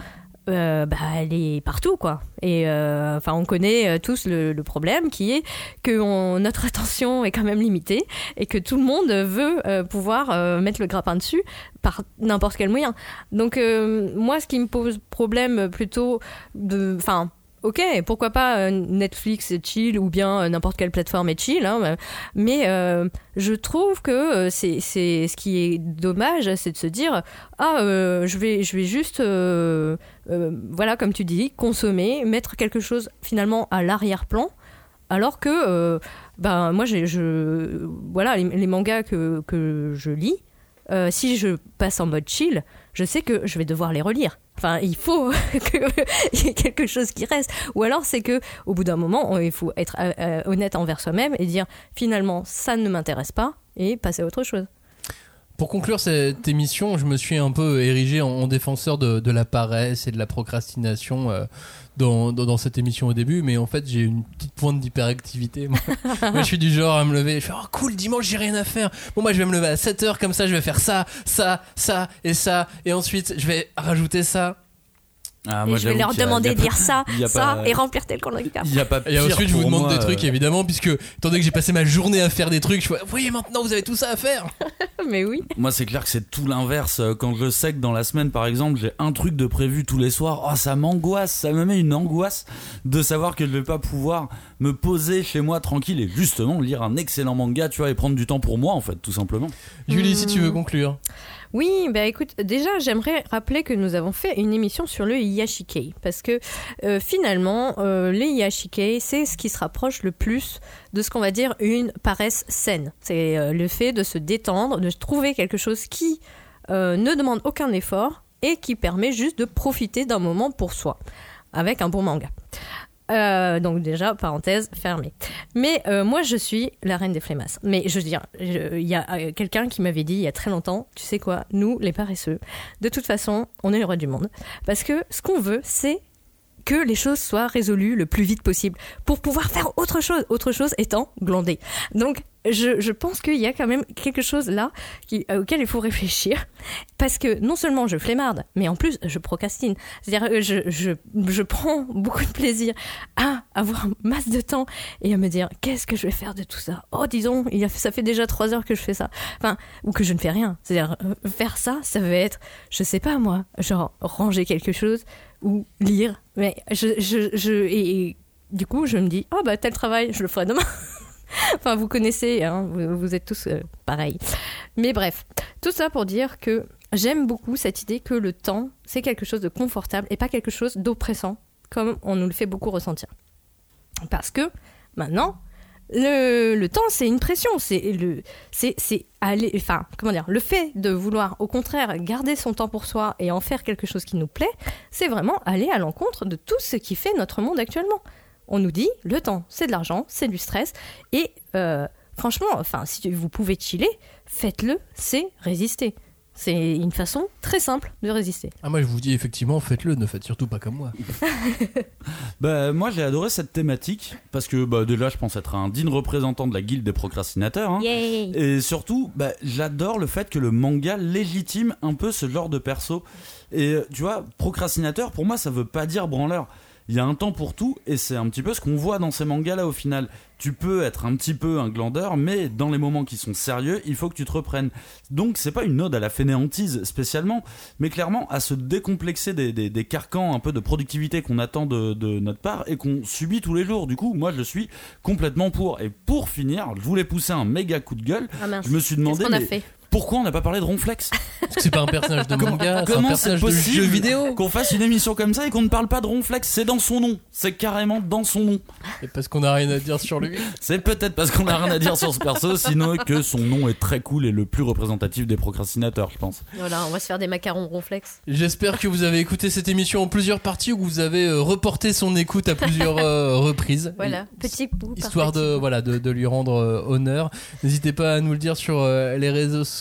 euh, bah, elle est partout, quoi. Et euh, on connaît euh, tous le, problème qui est que notre attention est quand même limitée et que tout le monde veut euh, pouvoir euh, mettre le grappin dessus par n'importe quel moyen. Donc moi, ce qui me pose problème plutôt de, enfin. Ok, pourquoi pas euh, Netflix est chill ou bien euh, n'importe quelle plateforme est chill, hein, mais euh, je trouve que c'est ce qui est dommage, c'est de se dire ah je vais je vais juste voilà comme tu dis consommer, mettre quelque chose finalement à l'arrière-plan, alors que ben moi je voilà les, les mangas que que je lis si je passe en mode chill, je sais que je vais devoir les relire. Enfin, il faut qu'il y ait quelque chose qui reste. Ou alors, c'est que au bout d'un moment, il faut être euh, euh, honnête envers soi-même et dire finalement, ça ne m'intéresse pas et passer à autre chose. Pour conclure cette émission, je me suis un peu érigé en, en défenseur de, de la paresse et de la procrastination euh, dans, dans, dans cette émission au début, mais en fait j'ai une petite pointe d'hyperactivité. Moi. Moi, je suis du genre à me lever, je fais oh cool, dimanche j'ai rien à faire. Bon moi je vais me lever à 7h comme ça, je vais faire ça, ça, ça et ça, et ensuite je vais rajouter ça. Ah, et je vais leur demander de pas- lire ça, pas- et remplir tel chronogramme. Il y a pas Et ensuite je vous demande moi, des trucs euh, évidemment, puisque étant donné que j'ai passé ma journée à faire des trucs, je fais vous voyez maintenant vous avez tout ça à faire. Mais oui. Moi, c'est clair que c'est tout l'inverse. Euh, Quand je sais que dans la semaine, par exemple, j'ai un truc de prévu tous les soirs, oh, ça m'angoisse, ça me met une angoisse de savoir que je vais pas pouvoir me poser chez moi tranquille et justement lire un excellent manga, tu vois, et prendre du temps pour moi, en fait, tout simplement. Julie, si tu veux conclure. Oui, bah écoute, déjà j'aimerais rappeler que nous avons fait une émission sur le Yashikei parce que euh, finalement euh, les Yashikei c'est ce qui se rapproche le plus de ce qu'on va dire une paresse saine. C'est euh, le fait de se détendre, de trouver quelque chose qui euh, ne demande aucun effort et qui permet juste de profiter d'un moment pour soi avec un bon manga. Euh, donc déjà, parenthèse fermée. Mais euh, moi, je suis la reine des flemmasses. Mais je veux dire, il y a euh, quelqu'un qui m'avait dit il y a très longtemps, tu sais quoi, nous, les paresseux, de toute façon, on est le roi du monde. Parce que ce qu'on veut, c'est que les choses soient résolues le plus vite possible pour pouvoir faire autre chose, autre chose étant glander. Donc, je, pense qu'il y a quand même quelque chose là euh, auquel il faut réfléchir parce que non seulement je flemmarde, mais en plus je procrastine. C'est-à-dire que je, je, je prends beaucoup de plaisir à avoir masse de temps et à me dire qu'est-ce que je vais faire de tout ça? Oh, disons, il a, ça fait déjà trois heures que je fais ça. Enfin, ou que je ne fais rien. C'est-à-dire euh, faire ça, ça va être, je sais pas moi, genre ranger quelque chose ou lire. Mais je, je, je et, et du coup, je me dis, oh bah tel travail, je le ferai demain. enfin, vous connaissez, hein, vous, êtes tous euh, pareils. Mais bref, tout ça pour dire que j'aime beaucoup cette idée que le temps, c'est quelque chose de confortable et pas quelque chose d'oppressant, comme on nous le fait beaucoup ressentir. Parce que maintenant, le, le temps, c'est une pression. C'est le, c'est, c'est aller, enfin, comment dire, le fait de vouloir, au contraire, garder son temps pour soi et en faire quelque chose qui nous plaît, c'est vraiment aller à l'encontre de tout ce qui fait notre monde actuellement. On nous dit, le temps, c'est de l'argent, c'est du stress, et euh, franchement, enfin, si vous pouvez chiller, faites-le, c'est résister. C'est une façon très simple de résister. Ah moi je vous dis effectivement faites-le, ne faites surtout pas comme moi. Bah, moi, j'ai adoré cette thématique parce que, bah, déjà, je pense être un digne représentant de la guilde des procrastinateurs. hein. Et surtout, bah, j'adore le fait que le manga légitime un peu ce genre de perso. Et euh, tu vois, procrastinateur, pour moi, ça veut pas dire branleur. Il y a un temps pour tout, et c'est un petit peu ce qu'on voit dans ces mangas-là au final. Tu peux être un petit peu un glandeur, mais dans les moments qui sont sérieux, il faut que tu te reprennes. Donc, c'est pas une ode à la fainéantise spécialement, mais clairement à se décomplexer des, des- des carcans un peu de productivité qu'on attend de, de notre part et qu'on subit tous les jours. Du coup, moi, je suis complètement pour. Et pour finir, je voulais pousser un méga coup de gueule. Ah. Je me suis demandé Qu'est-ce qu'on a mais fait? Pourquoi on n'a pas parlé de Ronflex? Parce que c'est pas un personnage de manga, c'est un Comment c'est personnage de possible jeu vidéo. qu'on fasse une émission comme ça et qu'on ne parle pas de Ronflex? C'est dans son nom, c'est carrément dans son nom. Et parce qu'on a rien à dire sur lui. C'est peut-être parce qu'on n'a rien à dire sur ce perso, sinon que son nom est très cool et le plus représentatif des procrastinateurs, je pense. Voilà, on va se faire des macarons ronflex. J'espère que vous avez écouté cette émission en plusieurs parties ou que vous avez euh, reporté son écoute à plusieurs euh, reprises. Voilà, petit bout par Histoire petit de, bout. voilà, de, de lui rendre euh, honneur. N'hésitez pas à nous le dire sur euh, les réseaux sociaux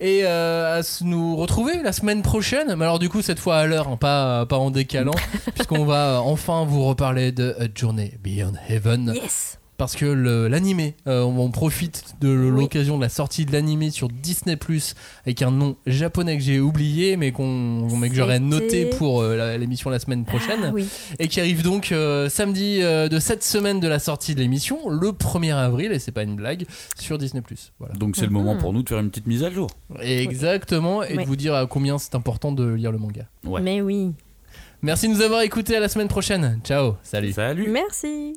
et euh, à nous retrouver la semaine prochaine. Mais alors du coup cette fois à l'heure, hein, pas, pas en décalant, puisqu'on va euh, enfin vous reparler de A Journey Beyond Heaven. Yes Parce que l'animé, euh, on, profite de l'occasion de la sortie de l'animé sur Disney Plus avec un nom japonais que j'ai oublié, mais, qu'on, mais que j'aurais noté pour euh, l'émission la semaine prochaine Ah, oui. et qui arrive donc euh, samedi euh, de cette semaine de la sortie de l'émission, le 1er avril, et c'est pas une blague, sur Disney+. Voilà. Donc c'est le moment pour nous de faire une petite mise à jour. Exactement, et Ouais. de vous dire à combien c'est important de lire le manga. Ouais. Mais oui. Merci de nous avoir écoutés, à la semaine prochaine. Ciao, salut. Salut Merci.